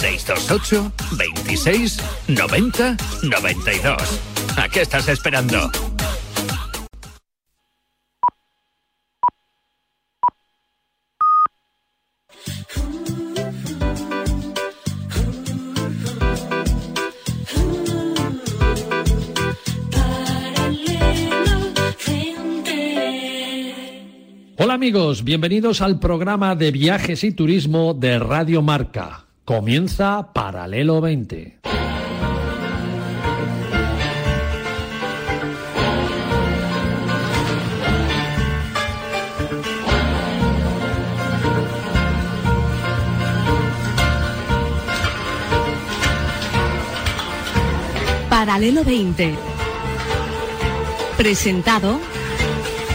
628 26 90 92. ¿A qué estás esperando? Hola amigos, bienvenidos al programa de viajes y turismo de Radio Marca. Comienza Paralelo 20. Paralelo 20. Presentado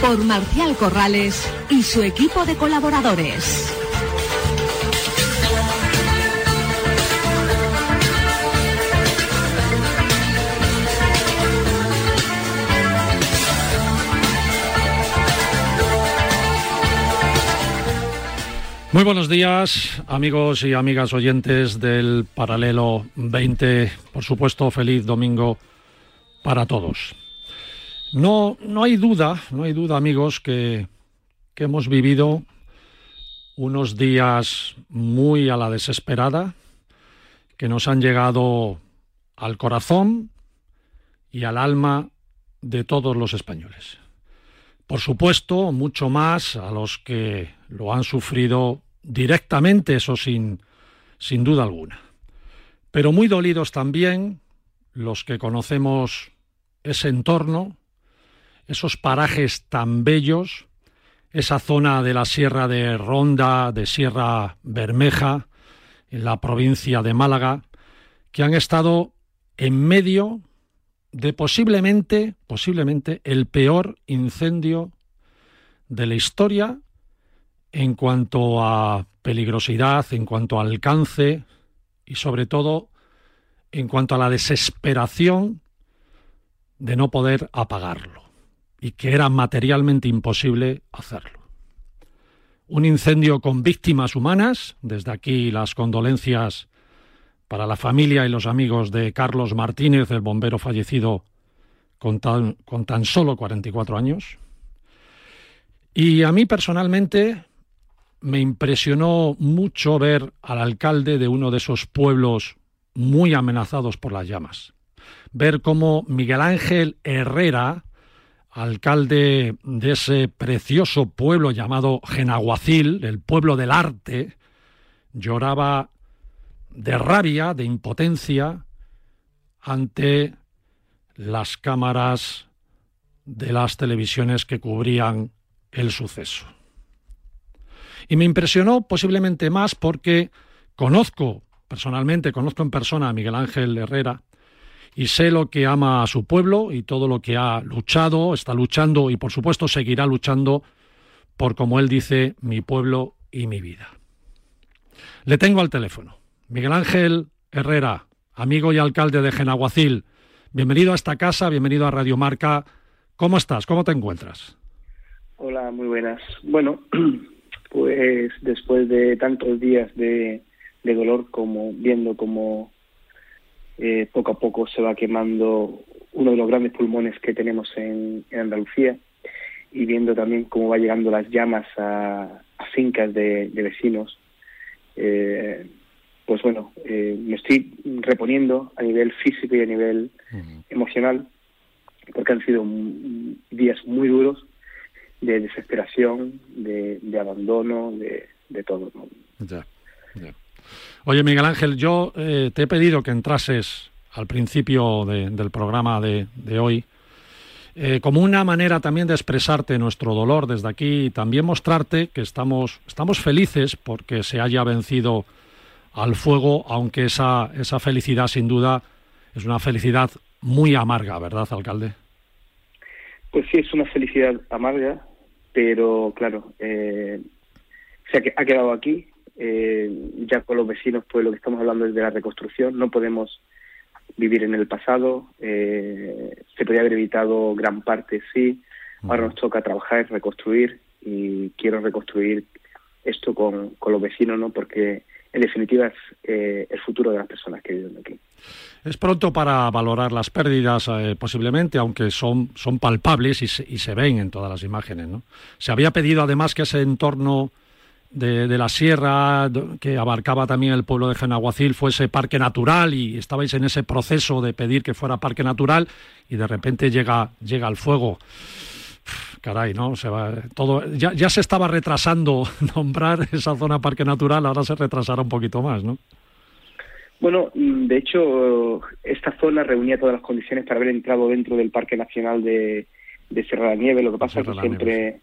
por Marcial Corrales y su equipo de colaboradores. Muy buenos días, amigos y amigas oyentes del Paralelo 20. Por supuesto, feliz domingo para todos. No, no hay duda, no hay duda, amigos, que, que hemos vivido unos días muy a la desesperada, que nos han llegado al corazón y al alma de todos los españoles. Por supuesto, mucho más a los que lo han sufrido directamente, eso sin, sin duda alguna. Pero muy dolidos también los que conocemos ese entorno, esos parajes tan bellos, esa zona de la Sierra de Ronda, de Sierra Bermeja, en la provincia de Málaga, que han estado en medio de posiblemente, posiblemente el peor incendio de la historia en cuanto a peligrosidad, en cuanto a alcance y sobre todo en cuanto a la desesperación de no poder apagarlo y que era materialmente imposible hacerlo. Un incendio con víctimas humanas, desde aquí las condolencias para la familia y los amigos de Carlos Martínez, el bombero fallecido con tan, con tan solo 44 años. Y a mí personalmente me impresionó mucho ver al alcalde de uno de esos pueblos muy amenazados por las llamas. Ver cómo Miguel Ángel Herrera, alcalde de ese precioso pueblo llamado Genaguacil, el pueblo del arte, lloraba de rabia, de impotencia, ante las cámaras de las televisiones que cubrían el suceso. Y me impresionó posiblemente más porque conozco personalmente, conozco en persona a Miguel Ángel Herrera y sé lo que ama a su pueblo y todo lo que ha luchado, está luchando y por supuesto seguirá luchando por, como él dice, mi pueblo y mi vida. Le tengo al teléfono. Miguel Ángel Herrera, amigo y alcalde de Genaguacil, bienvenido a esta casa, bienvenido a Radio Marca. ¿Cómo estás? ¿Cómo te encuentras? Hola, muy buenas. Bueno, pues después de tantos días de, dolor, como viendo como eh, poco a poco se va quemando uno de los grandes pulmones que tenemos en, Andalucía y viendo también cómo va llegando las llamas a, fincas de, vecinos, eh, pues bueno, eh, me estoy reponiendo a nivel físico y a nivel emocional, porque han sido días muy duros de desesperación, de, abandono, de, todo. Ya, Oye, Miguel Ángel, yo eh, te he pedido que entrases al principio del programa de, hoy eh, como una manera también de expresarte nuestro dolor desde aquí y también mostrarte que estamos, estamos felices porque se haya vencido al fuego, aunque esa, esa felicidad sin duda es una felicidad muy amarga, ¿verdad, alcalde? Pues sí, es una felicidad amarga, pero claro, eh, se ha, quedado aquí. Eh, ya con los vecinos, pues lo que estamos hablando es de la reconstrucción. No podemos vivir en el pasado. Eh, se podría haber evitado gran parte, sí. Ahora nos toca trabajar, reconstruir y quiero reconstruir esto con, con los vecinos, ¿no? Porque en definitiva es eh, el futuro de las personas que viven aquí. Es pronto para valorar las pérdidas, eh, posiblemente, aunque son, son palpables y se, y se, ven en todas las imágenes. ¿no? Se había pedido además que ese entorno de, de, la sierra, que abarcaba también el pueblo de Genaguacil, fuese parque natural y estabais en ese proceso de pedir que fuera parque natural y de repente llega, llega el fuego. Caray, ¿no? Se va, todo, ya, ya se estaba retrasando nombrar esa zona parque natural, ahora se retrasará un poquito más, ¿no? Bueno, de hecho, esta zona reunía todas las condiciones para haber entrado dentro del Parque Nacional de, de Sierra de la Nieve. Lo que pasa es que siempre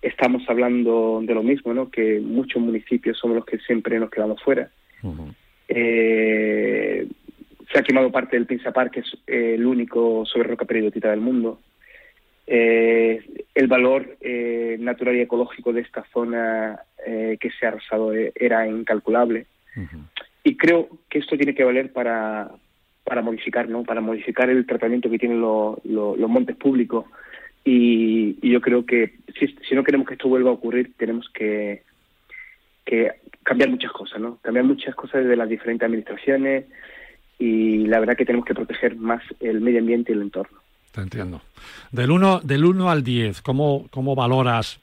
estamos hablando de lo mismo, ¿no? Que muchos municipios somos los que siempre nos quedamos fuera. Uh -huh. eh, se ha quemado parte del Pinza Park, que es eh, el único sobre roca periodotita del mundo. Eh, el valor eh, natural y ecológico de esta zona eh, que se ha arrasado era incalculable. Uh -huh. Y creo que esto tiene que valer para, para modificar, ¿no? Para modificar el tratamiento que tienen lo, lo, los montes públicos. Y, y, yo creo que si, si no queremos que esto vuelva a ocurrir, tenemos que, que cambiar muchas cosas, ¿no? Cambiar muchas cosas desde las diferentes administraciones y la verdad que tenemos que proteger más el medio ambiente y el entorno. Te entiendo. Del 1 del uno al 10, ¿cómo, ¿cómo valoras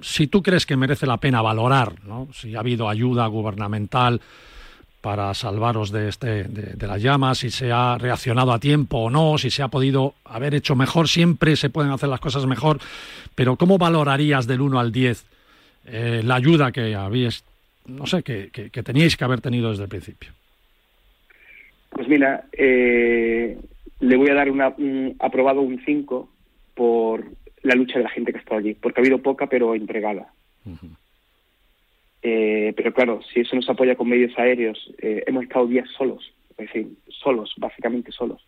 si tú crees que merece la pena valorar, ¿no? si ha habido ayuda gubernamental para salvaros de, este, de, las llamas, si se ha reaccionado a tiempo o no, si se ha podido haber hecho mejor, siempre se pueden hacer las cosas mejor, pero ¿cómo valorarías del 1 al 10 eh, la ayuda que habíais, no sé, que, que, teníais que haber tenido desde el principio? Pues mira, eh, le voy a dar una, un aprobado un 5 por la lucha de la gente que está allí, porque ha habido poca pero entregada. Uh -huh. Eh, pero claro, si eso nos apoya con medios aéreos, eh, hemos estado días solos, es decir, solos, básicamente solos.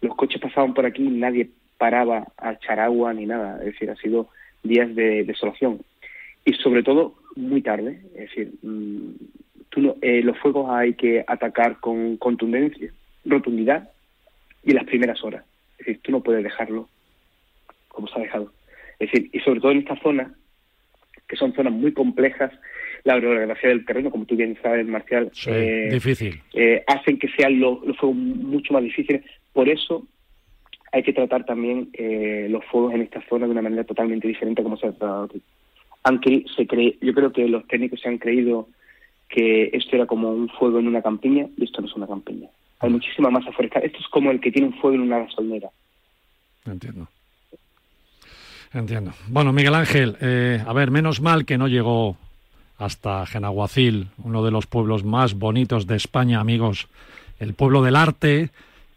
Los coches pasaban por aquí y nadie paraba a echar agua ni nada, es decir, ha sido días de desolación. Y sobre todo, muy tarde, es decir, mmm, tú no, eh, los fuegos hay que atacar con contundencia, rotundidad y las primeras horas. Es decir, tú no puedes dejarlo como se ha dejado. Es decir, y sobre todo en esta zona, que son zonas muy complejas, la orografía del terreno, como tú bien sabes, Marcial, sí, eh, difícil. Eh, hacen que sean los, los, fuegos mucho más difíciles. Por eso hay que tratar también eh, los fuegos en esta zona de una manera totalmente diferente a como se ha tratado aquí. Aunque se cree, yo creo que los técnicos se han creído que esto era como un fuego en una campiña y esto no es una campiña. Hay muchísima masa forestal. Esto es como el que tiene un fuego en una gasolinera. Entiendo. Entiendo. Bueno, Miguel Ángel, eh, a ver, menos mal que no llegó hasta Genaguacil, uno de los pueblos más bonitos de España, amigos, el pueblo del arte,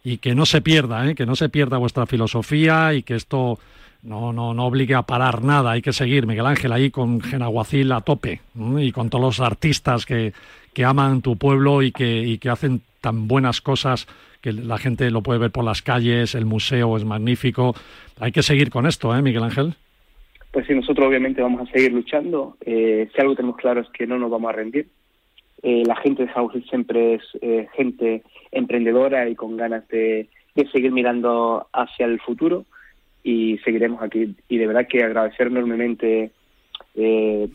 y que no se pierda, ¿eh? que no se pierda vuestra filosofía y que esto no, no, no obligue a parar nada, hay que seguir, Miguel Ángel, ahí con Genaguacil a tope, y con todos los artistas que, que aman tu pueblo y que, y que hacen tan buenas cosas que la gente lo puede ver por las calles, el museo es magnífico. Hay que seguir con esto, ¿eh, Miguel Ángel? Pues sí, nosotros obviamente vamos a seguir luchando. Eh, si algo tenemos claro es que no nos vamos a rendir. Eh, la gente de House siempre es eh, gente emprendedora y con ganas de, de, seguir mirando hacia el futuro y seguiremos aquí. Y de verdad que agradecer enormemente eh,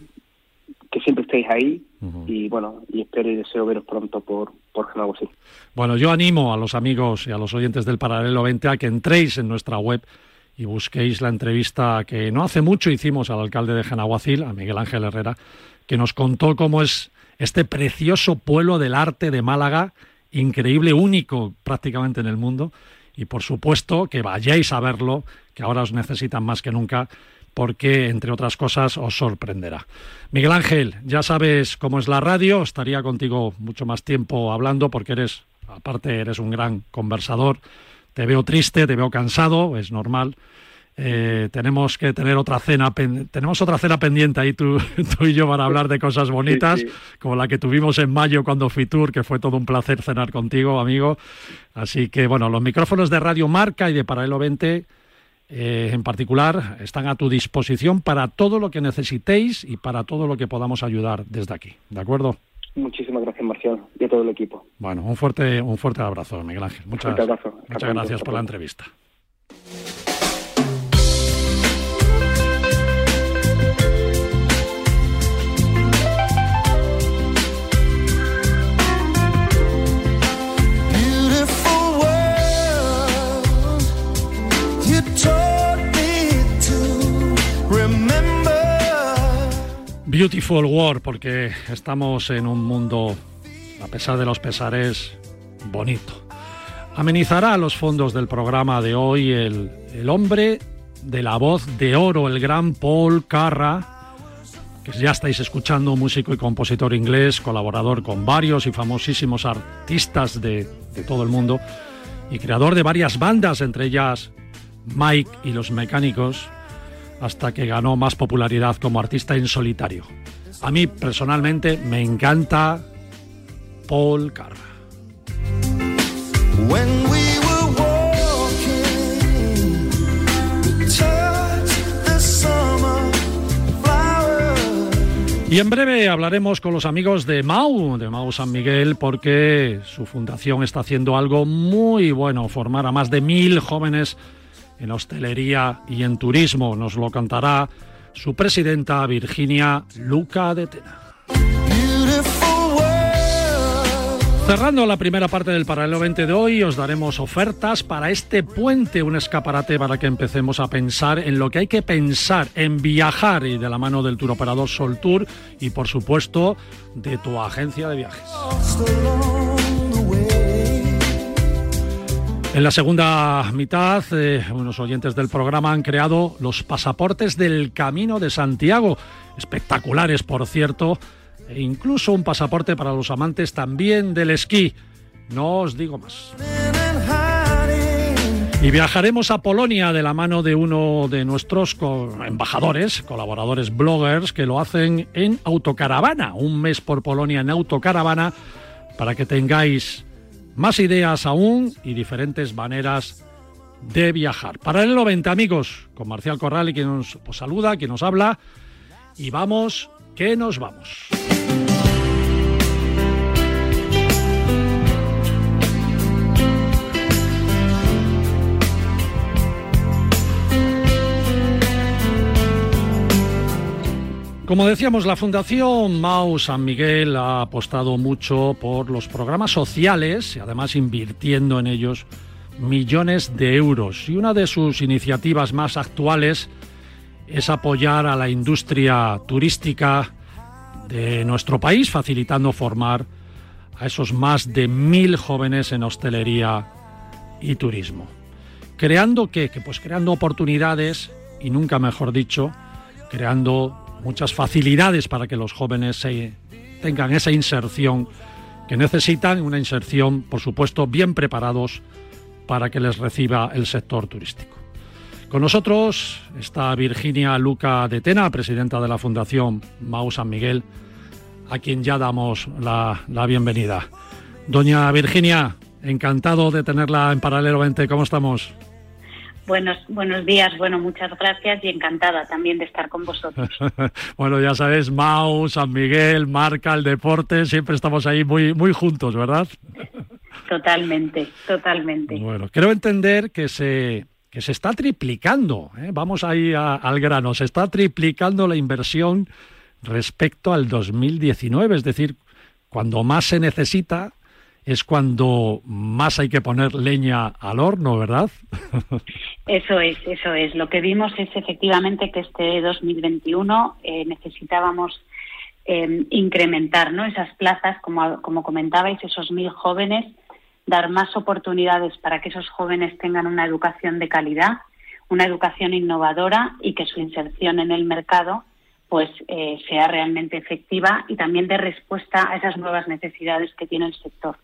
que siempre estéis ahí uh -huh. y bueno, y espero y deseo veros pronto por, por Genaguacil. Bueno, yo animo a los amigos y a los oyentes del Paralelo 20 a que entréis en nuestra web y busquéis la entrevista que no hace mucho hicimos al alcalde de Genaguacil, a Miguel Ángel Herrera, que nos contó cómo es este precioso pueblo del arte de Málaga, increíble, único prácticamente en el mundo, y por supuesto que vayáis a verlo, que ahora os necesitan más que nunca, porque, entre otras cosas, os sorprenderá. Miguel Ángel, ya sabes cómo es la radio, estaría contigo mucho más tiempo hablando, porque eres, aparte, eres un gran conversador, te veo triste, te veo cansado, es normal. Eh, tenemos que tener otra cena, tenemos otra cena pendiente ahí tú, tú, y yo para hablar de cosas bonitas, sí, sí. como la que tuvimos en mayo cuando fui tour, que fue todo un placer cenar contigo, amigo. Así que bueno, los micrófonos de Radio Marca y de Paralelo 20 eh, en particular están a tu disposición para todo lo que necesitéis y para todo lo que podamos ayudar desde aquí. ¿De acuerdo? Muchísimas gracias, Marcial, y a todo el equipo. Bueno, un fuerte, un fuerte abrazo, Miguel Ángel. Muchas, abrazo. muchas gracias por la entrevista. Beautiful world, porque estamos en un mundo, a pesar de los pesares, bonito. Amenizará los fondos del programa de hoy el, el hombre de la voz de oro, el gran Paul Carra, que ya estáis escuchando, músico y compositor inglés, colaborador con varios y famosísimos artistas de, de todo el mundo y creador de varias bandas, entre ellas Mike y los Mecánicos, hasta que ganó más popularidad como artista en solitario. A mí personalmente me encanta Paul Carra. Y en breve hablaremos con los amigos de Mau, de Mau San Miguel, porque su fundación está haciendo algo muy bueno, formar a más de mil jóvenes en hostelería y en turismo. Nos lo contará su presidenta Virginia Luca de Tena. Cerrando la primera parte del paralelo 20 de hoy, os daremos ofertas para este puente, un escaparate para que empecemos a pensar en lo que hay que pensar, en viajar y de la mano del tour operador Sol Tour y por supuesto de tu agencia de viajes. En la segunda mitad, eh, unos oyentes del programa han creado los pasaportes del Camino de Santiago, espectaculares por cierto, e incluso un pasaporte para los amantes también del esquí. No os digo más. Y viajaremos a Polonia de la mano de uno de nuestros embajadores, colaboradores bloggers, que lo hacen en autocaravana, un mes por Polonia en autocaravana, para que tengáis más ideas aún y diferentes maneras de viajar. Paralelo 20, amigos, con Marcial Corral y quien nos saluda, quien nos habla. Y vamos, que nos vamos. Como decíamos, la Fundación Mau San Miguel ha apostado mucho por los programas sociales y además invirtiendo en ellos millones de euros. Y una de sus iniciativas más actuales es apoyar a la industria turística de nuestro país, facilitando formar a esos más de mil jóvenes en hostelería y turismo. Creando qué? Que pues creando oportunidades y nunca mejor dicho, creando muchas facilidades para que los jóvenes se tengan esa inserción que necesitan, una inserción, por supuesto, bien preparados para que les reciba el sector turístico. Con nosotros está Virginia Luca de Tena, presidenta de la Fundación Mau San Miguel, a quien ya damos la, la bienvenida. Doña Virginia, encantado de tenerla en Paralelo 20. ¿Cómo estamos? Buenos, buenos días, bueno, muchas gracias y encantada también de estar con vosotros. bueno, ya sabes, Mau, San Miguel, Marca, el deporte, siempre estamos ahí muy, muy juntos, ¿verdad? totalmente, totalmente. Bueno, quiero entender que se, que se está triplicando, ¿eh? vamos ahí al grano, se está triplicando la inversión respecto al 2019, es decir, cuando más se necesita, es cuando más hay que poner leña al horno, ¿verdad? Eso es, eso es. Lo que vimos es efectivamente que este 2021 eh, necesitábamos eh, incrementar ¿no? esas plazas, como, como comentabais, esos mil jóvenes, dar más oportunidades para que esos jóvenes tengan una educación de calidad, una educación innovadora y que su inserción en el mercado pues eh, sea realmente efectiva y también dé respuesta a esas nuevas necesidades que tiene el sector.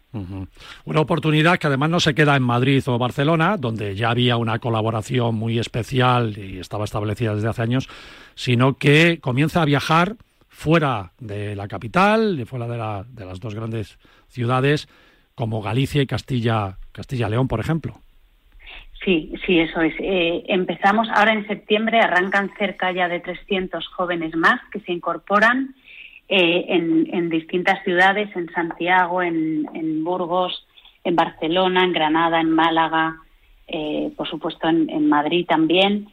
Una oportunidad que además no se queda en Madrid o Barcelona, donde ya había una colaboración muy especial y estaba establecida desde hace años, sino que comienza a viajar fuera de la capital, fuera de, de las dos grandes ciudades, como Galicia y Castilla, Castilla-León, por ejemplo. Sí, sí, eso es. Eh, empezamos ahora en septiembre, arrancan cerca ya de 300 jóvenes más que se incorporan eh, en, distintas ciudades, en Santiago, en, Burgos, en Barcelona, en Granada, en Málaga, eh, por supuesto en, Madrid también.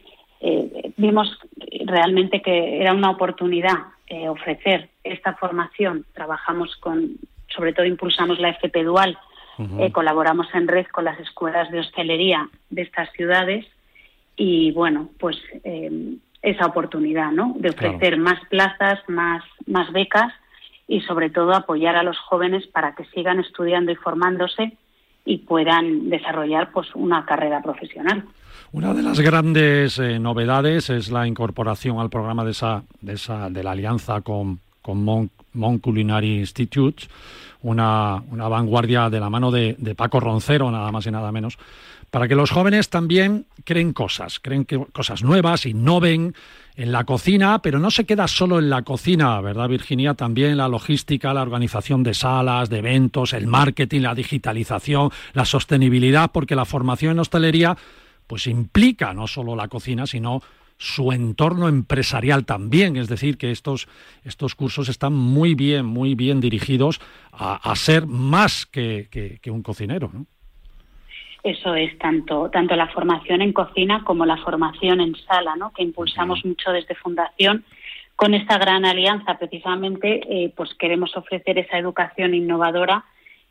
vimos realmente que era una oportunidad ofrecer esta formación. Trabajamos con, sobre todo impulsamos la FP Dual, eh, colaboramos en red con las escuelas de hostelería de estas ciudades y bueno, pues eh, esa oportunidad, ¿no? De ofrecer más plazas, más, más becas y sobre todo apoyar a los jóvenes para que sigan estudiando y formándose y puedan desarrollar pues una carrera profesional. Una de las grandes eh, novedades es la incorporación al programa de esa, de esa de la alianza con, con Mon, Culinary Institute, una, una, vanguardia de la mano de, de, Paco Roncero, nada más y nada menos, para que los jóvenes también creen cosas, creen que, cosas nuevas, innoven en la cocina, pero no se queda solo en la cocina, ¿verdad, Virginia? También la logística, la organización de salas, de eventos, el marketing, la digitalización, la sostenibilidad, porque la formación en hostelería pues implica no solo la cocina, sino su entorno empresarial también. Es decir, que estos, estos cursos están muy bien, muy bien dirigidos a, ser más que, un cocinero. Eso es tanto, tanto la formación en cocina como la formación en sala, ¿no? que impulsamos mucho desde Fundación. Con esta gran alianza, precisamente, eh, pues queremos ofrecer esa educación innovadora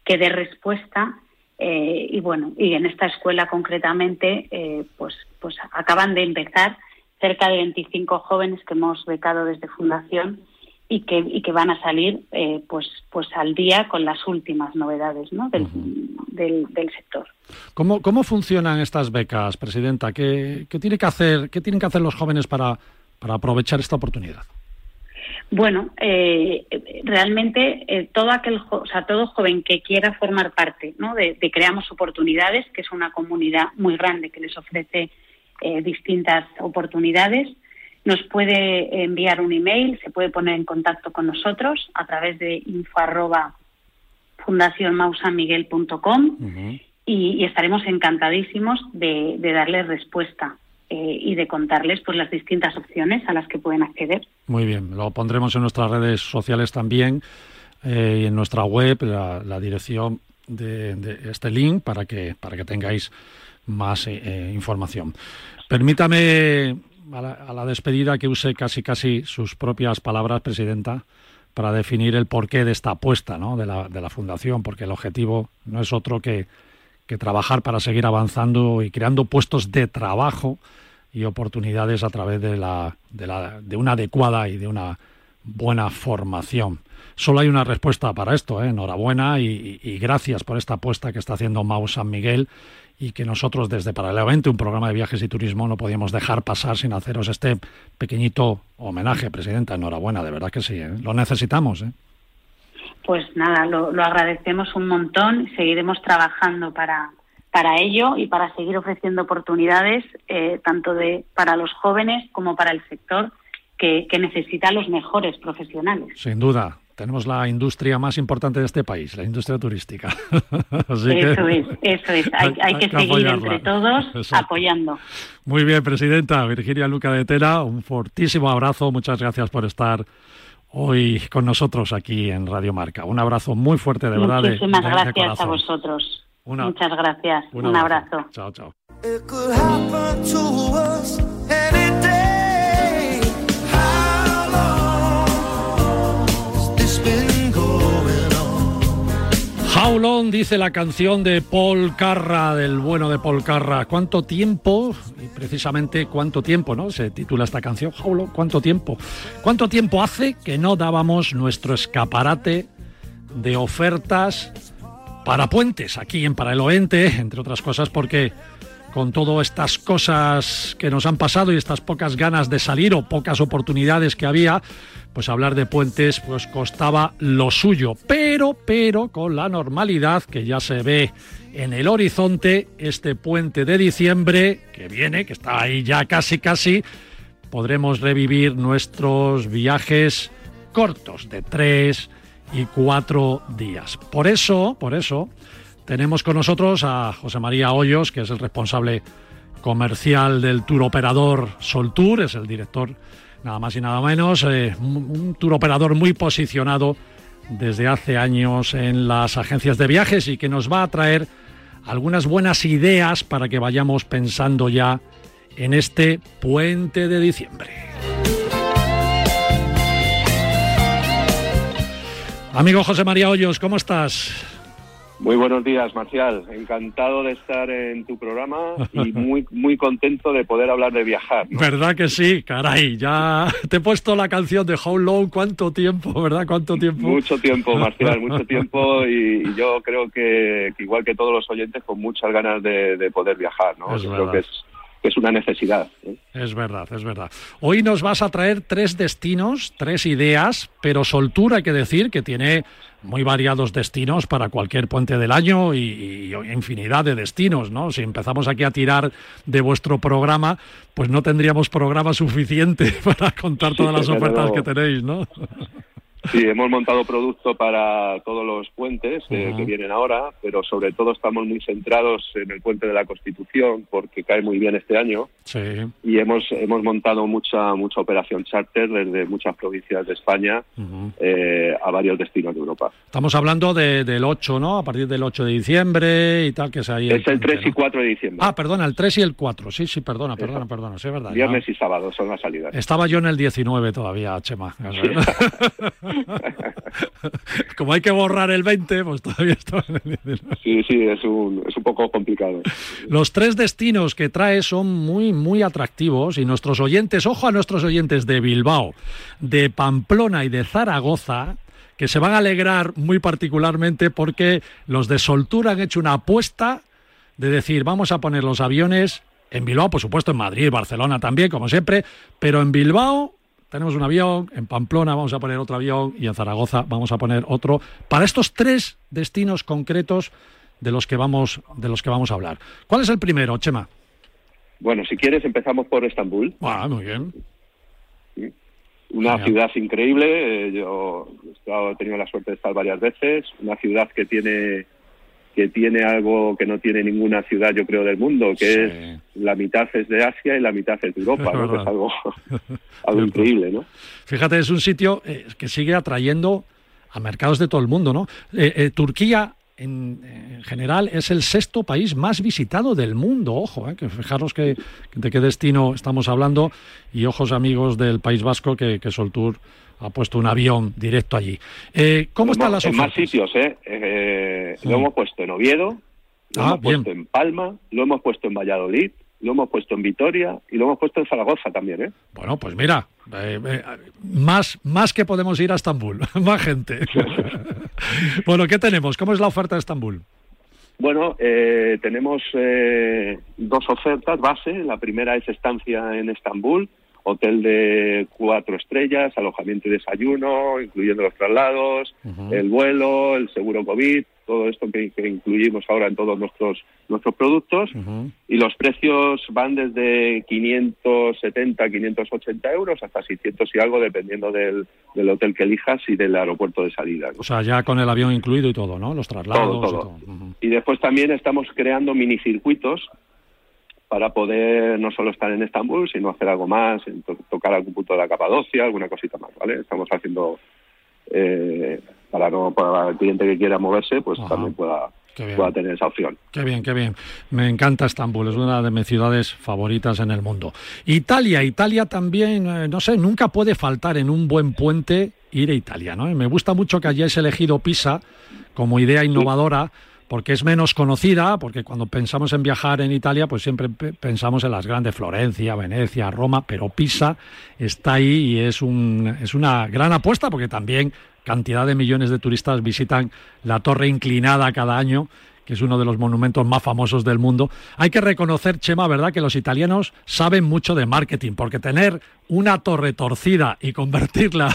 que dé respuesta eh, y bueno, y en esta escuela concretamente, eh, pues, pues acaban de empezar cerca de 25 jóvenes que hemos becado desde Fundación y que, y que van a salir eh, pues, pues al día con las últimas novedades ¿no? del, del, sector. ¿Cómo, ¿Cómo funcionan estas becas, Presidenta? ¿Qué, qué, tiene que hacer, ¿Qué tienen que hacer los jóvenes para, para aprovechar esta oportunidad? Bueno, eh, realmente eh, todo aquel, o sea, todo joven que quiera formar parte, ¿no? De, Creamos Oportunidades, que es una comunidad muy grande que les ofrece eh, distintas oportunididades, nos puede enviar un email, se puede poner en contacto con nosotros a través de info arroba y, estaremos encantadísimos de, de darles respuesta eh, y de contarles pues las distintas opciones a las que pueden acceder. Muy bien, lo pondremos en nuestras redes sociales también eh, y en nuestra web la, dirección de, este link para que para que tengáis más eh, información. Permítame a la, a la, despedida que use casi casi sus propias palabras, presidenta, para definir el porqué de esta apuesta de, la, de la fundación, porque el objetivo no es otro que que trabajar para seguir avanzando y creando puestos de trabajo y oportunidades a través de, la, de, la, de una adecuada y de una buena formación. Solo hay una respuesta para esto, ¿eh? enhorabuena y, gracias por esta apuesta que está haciendo Mau San Miguel y que nosotros desde Paralelamente, un programa de viajes y turismo, no podíamos dejar pasar sin haceros este pequeñito homenaje, Presidenta. Enhorabuena, de verdad que sí, ¿eh? lo necesitamos. ¿eh? pues nada, lo, agradecemos un montón y seguiremos trabajando para, para ello y para seguir ofreciendo oportunidades eh, tanto de para los jóvenes como para el sector que, necesita los mejores profesionales. Sin duda. Tenemos la industria más importante de este país, la industria turística. eso es, eso es. Hay, que, seguir entre todos apoyando. Muy bien, Presidenta. Virginia Luca de Tera, un fortísimo abrazo. Muchas gracias por estar hoy con nosotros aquí en Radio Marca. Un abrazo muy fuerte, de verdad. Muchísimas gracias a vosotros. Muchas gracias. Un, abrazo. Chao, chao. How long dice la canción de Paul Carra, del bueno de Paul Carra. ¿Cuánto tiempo? Y precisamente cuánto tiempo, ¿no? Se titula esta canción. How long, ¿cuánto tiempo? ¿Cuánto tiempo hace que no dábamos nuestro escaparate de ofertas para puentes aquí en Paraeloente, entre otras cosas porque con todas estas cosas que nos han pasado y estas pocas ganas de salir o pocas oportunidades que había, pues hablar de puentes pues costaba lo suyo, pero pero con la normalidad que ya se ve en el horizonte este puente de diciembre que viene, que está ahí ya casi casi, podremos revivir nuestros viajes cortos de tres y cuatro días. Por eso, por eso tenemos con nosotros a José María Hoyos, que es el responsable comercial del tour operador Soltour, es el director nada más y nada menos, eh, un tour operador muy posicionado desde hace años en las agencias de viajes y que nos va a traer algunas buenas ideas para que vayamos pensando ya en este puente de diciembre. Amigo José María Hoyos, ¿cómo estás? Muy buenos días, Marcial. Encantado de estar en tu programa y muy muy contento de poder hablar de viajar. ¿Verdad que sí? Caray, ya te he puesto la canción de How Long, ¿cuánto tiempo, verdad? ¿Cuánto tiempo? Mucho tiempo, Marcial, mucho tiempo y, yo creo que, igual que todos los oyentes, con muchas ganas de, poder viajar, ¿no? creo que es es una necesidad. ¿eh? Es verdad, es verdad. Hoy nos vas a traer tres destinos, tres ideas, pero Soltura hay que decir que tiene muy variados destinos para cualquier puente del año y, infinidad de destinos, ¿no? Si empezamos aquí a tirar de vuestro programa, pues no tendríamos programa suficiente para contar todas las ofertas que tenéis, ¿no? Sí, hemos montado producto para todos los puentes eh, que vienen ahora, pero sobre todo estamos muy centrados en el puente de la Constitución porque cae muy bien este año. Sí. Y hemos hemos montado mucha mucha operación charter desde muchas provincias de España eh, a varios destinos de Europa. Estamos hablando del 8, ¿no? A partir del 8 de diciembre y tal, que es ahí. Es el, 3 y 4 de diciembre. Ah, perdona, el 3 y el 4. Sí, sí, perdona, perdona, perdona. Sí, es verdad. Viernes y sábado son las salidas. Estaba yo en el 19 todavía, Chema. Como hay que borrar el 20, pues todavía está en el Sí, sí, es un, es un poco complicado. Los tres destinos que trae son muy, muy atractivos y nuestros oyentes, ojo a nuestros oyentes de Bilbao, de Pamplona y de Zaragoza, que se van a alegrar muy particularmente porque los de Soltura han hecho una apuesta de decir, vamos a poner los aviones en Bilbao, por supuesto en Madrid, Barcelona también, como siempre, pero en Bilbao tenemos un avión, en Pamplona vamos a poner otro avión y en Zaragoza vamos a poner otro para estos tres destinos concretos de los que vamos de los que vamos a hablar. ¿Cuál es el primero, Chema? Bueno, si quieres empezamos por Estambul. Ah, muy bien. Una ciudad increíble. Eh, yo he tenido la suerte de estar varias veces. Una ciudad que tiene que tiene algo que no tiene ninguna ciudad, yo creo, del mundo, que es la mitad es de Asia y la mitad es de Europa, ¿no? que es algo, algo increíble, ¿no? Fíjate, es un sitio eh, que sigue atrayendo a mercados de todo el mundo, ¿no? Eh, eh, Turquía en, general es el sexto país más visitado del mundo. Ojo, que fijaros que, de qué destino estamos hablando y ojos amigos del País Vasco que, que Soltour ha puesto un avión directo allí. Eh, ¿Cómo están las ofertas? En más sitios, ¿eh? eh lo hemos puesto en Oviedo, lo ah, hemos puesto en Palma, lo hemos puesto en Valladolid, lo hemos puesto en Vitoria y lo hemos puesto en Zaragoza también, ¿eh? Bueno, pues mira, eh, más, más que podemos ir a Estambul, más gente. bueno, ¿qué tenemos? ¿Cómo es la oferta de Estambul? Bueno, tenemos dos ofertas base. La primera es estancia en Estambul, hotel de cuatro estrellas, alojamiento y desayuno, incluyendo los traslados, el vuelo, el seguro COVID, todo esto que, incluimos ahora en todos nuestros nuestros productos. Y los precios van desde 570, 580 euros hasta 600 y algo, dependiendo del, del hotel que elijas y del aeropuerto de salida. O sea, ya con el avión incluido y todo, ¿no? Los traslados. Todo, todo. Y, todo. y después también estamos creando minicircuitos para poder no solo estar en Estambul, sino hacer algo más, tocar algún punto de la Capadocia, alguna cosita más, ¿vale? Estamos haciendo eh, para no para el cliente que quiera moverse, pues también pueda pueda tener esa opción. Qué bien, qué bien. Me encanta Estambul, es una de mis ciudades favoritas en el mundo. Italia, Italia también, eh, no sé, nunca puede faltar en un buen puente ir a Italia, ¿no? Me gusta mucho que hayáis elegido Pisa como idea innovadora porque es menos conocida, porque cuando pensamos en viajar en Italia, pues siempre pensamos en las grandes Florencia, Venecia, Roma, pero Pisa está ahí y es, un, es una gran apuesta porque también cantidad de millones de turistas visitan la torre inclinada cada año que es uno de los monumentos más famosos del mundo. Hay que reconocer, Chema, ¿verdad?, que los italianos saben mucho de marketing, porque tener una torre torcida y convertirla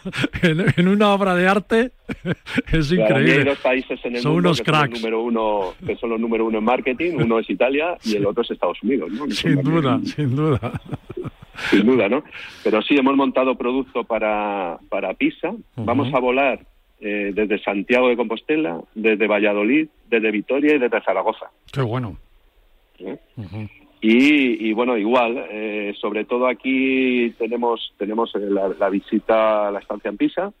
en, una obra de arte es increíble. Hay dos países en el son mundo unos que cracks. Son número uno, que son los número uno en marketing, uno es Italia y el otro es Estados Unidos. ¿no? Sin duda, sin duda. Sin duda, ¿no? Pero sí, hemos montado producto para, para Pisa. Vamos a volar eh, desde Santiago de Compostela, desde Valladolid, desde Vitoria y desde Zaragoza. Qué bueno. ¿Eh? y, bueno, igual, eh, sobre todo aquí tenemos tenemos la, visita a la estancia en Pisa,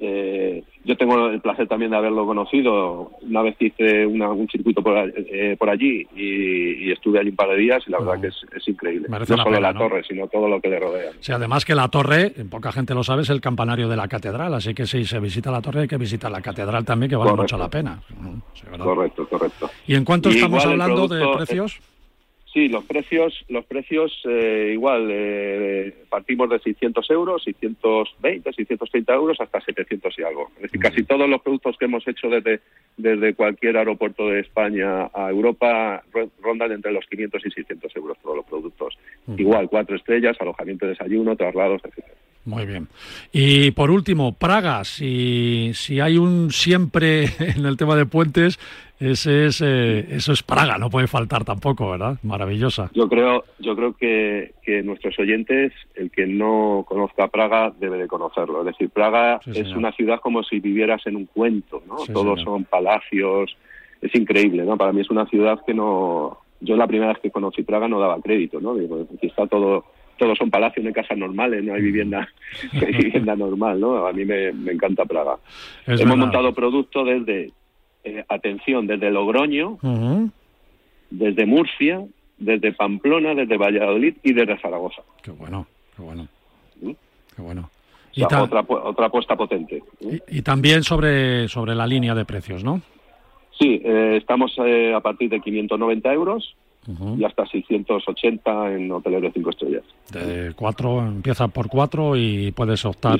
Eh, yo tengo el placer también de haberlo conocido. Una vez hice un circuito por, eh, por allí y, estuve allí un par de días y la verdad que es, increíble. no solo la torre, sino todo lo que le rodea. Sí, además que la torre, poca gente lo sabe, es el campanario de la catedral, así que si se visita la torre hay que visitar la catedral también, que vale mucho la pena. correcto, correcto. ¿Y en cuánto estamos hablando de precios? Sí, los precios, los precios eh, igual, eh, partimos de 600 euros, 620, 630 euros hasta 700 y algo. Es decir, casi todos los productos que hemos hecho desde, desde cualquier aeropuerto de España a Europa rondan entre los 500 y 600 euros todos los productos. Igual, cuatro estrellas, alojamiento, desayuno, traslados, etcétera. Muy bien. Y por último, Praga, si, si hay un siempre en el tema de puentes, ese es, eh, eso es Praga, no puede faltar tampoco, ¿verdad? Maravillosa. Yo creo, yo creo que, que nuestros oyentes, el que no conozca Praga debe de conocerlo. Es decir, Praga es una ciudad como si vivieras en un cuento, ¿no? Todos son palacios, es increíble, ¿no? Para mí es una ciudad que no... Yo la primera vez que conocí Praga no daba crédito, ¿no? Digo, aquí está todo todos son palacios, no hay casas normales, no hay vivienda, hay vivienda normal, ¿no? A mí me, encanta Praga. Hemos montado productos desde, eh, atención, desde Logroño, desde Murcia, desde Pamplona, desde Valladolid y desde Zaragoza. Qué bueno, qué bueno. ¿Mm? Qué bueno. Y otra, otra apuesta potente. ¿eh? Y, también sobre, sobre la línea de precios, ¿no? Sí, eh, estamos a partir de 590 euros y hasta 680 en hoteles de 5 estrellas. De 4, empieza por 4 y puedes optar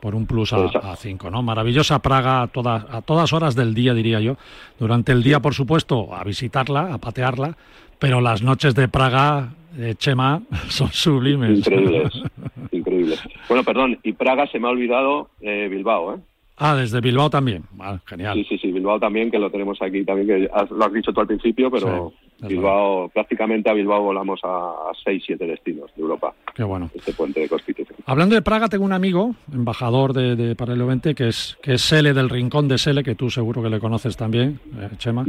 por un plus a 5, ¿no? Maravillosa Praga a todas, a todas horas del día, diría yo. Durante el día, por supuesto, a visitarla, a patearla, pero las noches de Praga, Chema, son sublimes. Increíbles, increíbles. Bueno, perdón, y Praga se me ha olvidado eh, Bilbao, ¿eh? Ah, desde Bilbao también. genial. Sí, sí, sí, Bilbao también, que lo tenemos aquí también, que lo has dicho tú al principio, pero Bilbao, prácticamente a Bilbao volamos a, seis, siete destinos de Europa. Qué bueno. Este puente de Constitución. Hablando de Praga, tengo un amigo, embajador de, de Paralelo 20, que es, que es Sele del Rincón de Sele, que tú seguro que le conoces también, eh, Chema.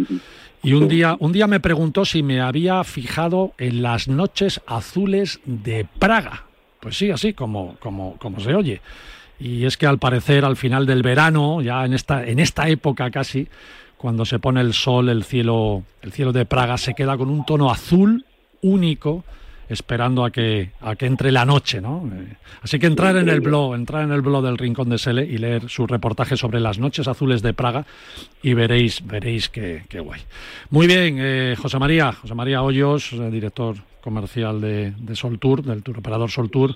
Y un, día, un día me preguntó si me había fijado en las noches azules de Praga. Pues sí, así como, como, como se oye. Y es que al parecer al final del verano, ya en esta, en esta época casi, cuando se pone el sol, el cielo, el cielo de Praga se queda con un tono azul único, esperando a que, a que entre la noche, ¿no? Eh, así que entrar en el blog, entrar en el blog del Rincón de Sele y leer su reportaje sobre las noches azules de Praga y veréis, veréis qué, guay. Muy bien, eh, José María, José María Hoyos, eh, director comercial de, de Sol Tour, del tour operador Sol Tour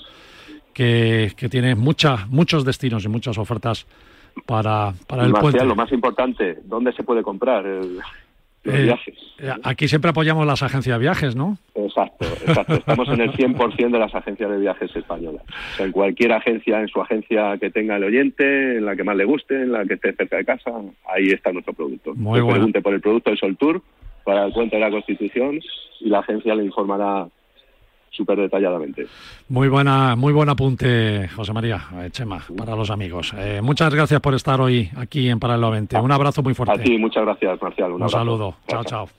que, tiene mucha, muchos destinos y muchas ofertas para, para el puente. Lo más importante, ¿dónde se puede comprar el, los eh, viajes? Eh, aquí siempre apoyamos las agencias de viajes, ¿no? Exacto, exacto. Estamos en el 100% de las agencias de viajes españolas. O sea, en cualquier agencia, en su agencia que tenga el oyente, en la que más le guste, en la que esté cerca de casa, ahí está nuestro producto. Muy bueno. Pregunte por el producto de Sol Tour para el puente de la Constitución y la agencia le informará súper detalladamente. Muy buena, muy buen apunte, José María, eh, Chema, para los amigos. Eh, muchas gracias por estar hoy aquí en Paralelo 20. Un abrazo muy fuerte. A ti, muchas gracias, Marcial. Un, saludo. Chao, chao.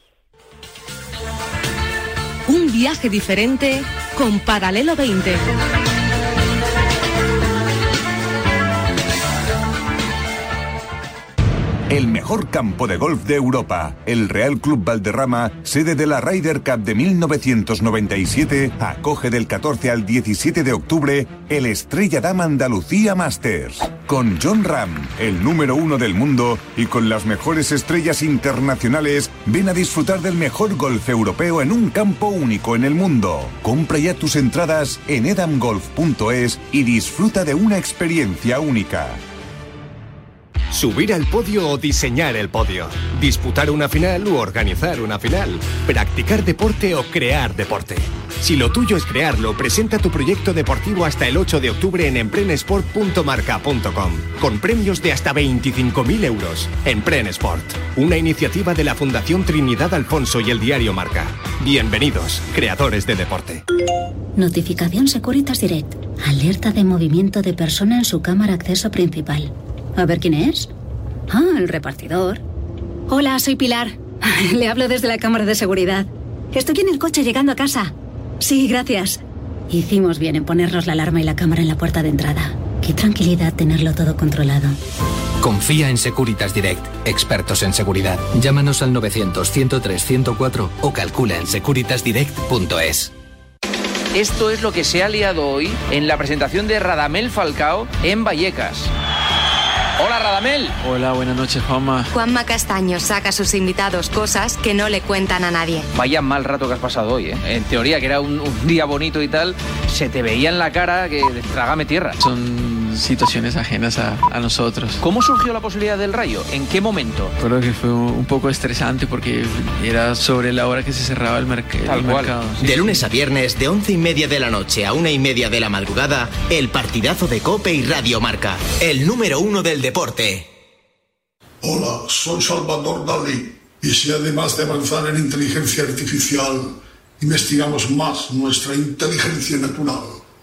Un viaje diferente con Paralelo 20. El mejor campo de golf de Europa, el Real Club Valderrama, sede de la Ryder Cup de 1997, acoge del 14 al 17 de octubre el Estrella Dama Andalucía Masters. Con John Ram, el número uno del mundo, y con las mejores estrellas internacionales, ven a disfrutar del mejor golf europeo en un campo único en el mundo. Compra ya tus entradas en edamgolf.es y disfruta de una experiencia única. Subir al podio o diseñar el podio. Disputar una final u organizar una final. Practicar deporte o crear deporte. Si lo tuyo es crearlo, presenta tu proyecto deportivo hasta el 8 de octubre en emprenesport.marca.com, con premios de hasta 25.000 euros. Emprenesport, una iniciativa de la Fundación Trinidad Alfonso y el diario Marca. Bienvenidos, creadores de deporte. Notificación Securitas Direct. Alerta de movimiento de persona en su cámara acceso principal. A ver quién es. Ah, el repartidor. Hola, soy Pilar. Le hablo desde la cámara de seguridad. Estoy en el coche llegando a casa. Sí, gracias. Hicimos bien en ponernos la alarma y la cámara en la puerta de entrada. Qué tranquilidad tenerlo todo controlado. Confía en Securitas Direct, expertos en seguridad. Llámanos al 900-103-104 o calcula en securitasdirect.es. Esto es lo que se ha liado hoy en la presentación de Radamel Falcao en Vallecas. Hola Radamel. Hola, buenas noches Juanma. Juanma Castaño saca a sus invitados cosas que no le cuentan a nadie. Vaya mal rato que has pasado hoy, ¿eh? En teoría, que era un, un día bonito y tal, se te veía en la cara que trágame tierra. Son situaciones ajenas a, a, nosotros. ¿Cómo surgió la posibilidad del rayo? ¿En qué momento? Creo que fue un poco estresante porque era sobre la hora que se cerraba el, merc el mercado. Sí, de lunes a viernes, de once y media de la noche a una y media de la madrugada, el partidazo de Cope y Radio Marca, el número uno del deporte. Hola, soy Salvador Dalí. Y si además de avanzar en inteligencia artificial, investigamos más nuestra inteligencia natural,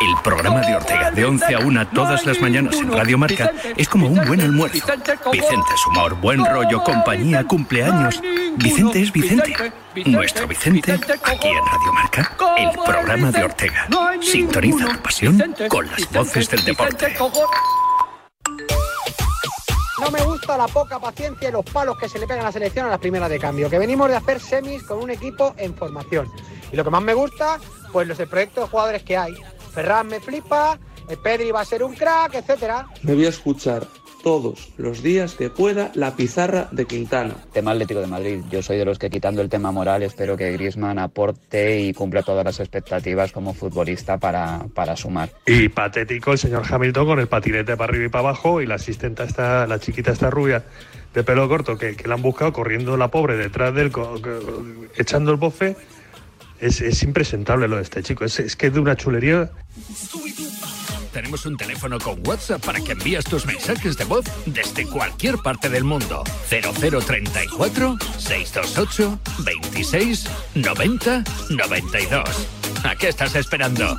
El programa de Ortega de 11 a 1 todas las mañanas en Radio Marca es como un buen almuerzo. Vicente es humor, buen rollo, compañía, cumpleaños. Vicente es Vicente. Nuestro Vicente aquí en Radio Marca. El programa de Ortega. Sintoniza tu pasión con las voces del deporte. No me gusta la poca paciencia y los palos que se le pegan a la selección a las primeras de cambio, que venimos de hacer semis con un equipo en formación. Y lo que más me gusta, pues los proyectos de jugadores que hay. Ferran me flipa, el Pedri va a ser un crack, etcétera. Me voy a escuchar todos los días que pueda la pizarra de Quintana. Tema Atlético de Madrid. Yo soy de los que quitando el tema moral espero que Griezmann aporte y cumpla todas las expectativas como futbolista para, para sumar. Y patético el señor Hamilton con el patinete para arriba y para abajo y la asistenta está, la chiquita está rubia de pelo corto que, que la han buscado corriendo la pobre detrás de él, echando el bofe. Es, es impresentable lo de este chico. Es, es que es de una chulería. Tenemos un teléfono con WhatsApp para que envíes tus mensajes de voz desde cualquier parte del mundo. 0034 628 26 90 92. ¿A qué estás esperando?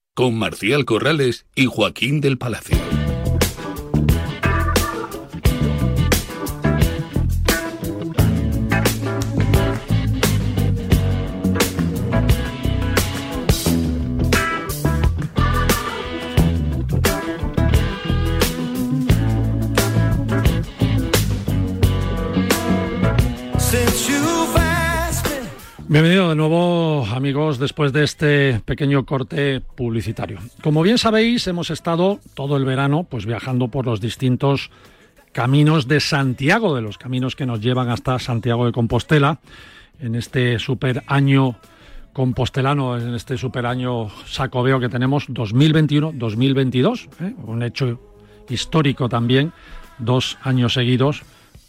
con Marcial Corrales y Joaquín del Palacio. Bienvenido de nuevo, amigos, después de este pequeño corte publicitario. Como bien sabéis, hemos estado todo el verano pues viajando por los distintos caminos de Santiago, de los caminos que nos llevan hasta Santiago de Compostela, en este super año compostelano, en este super año sacobeo que tenemos 2021-2022, ¿eh? un hecho histórico también, dos años seguidos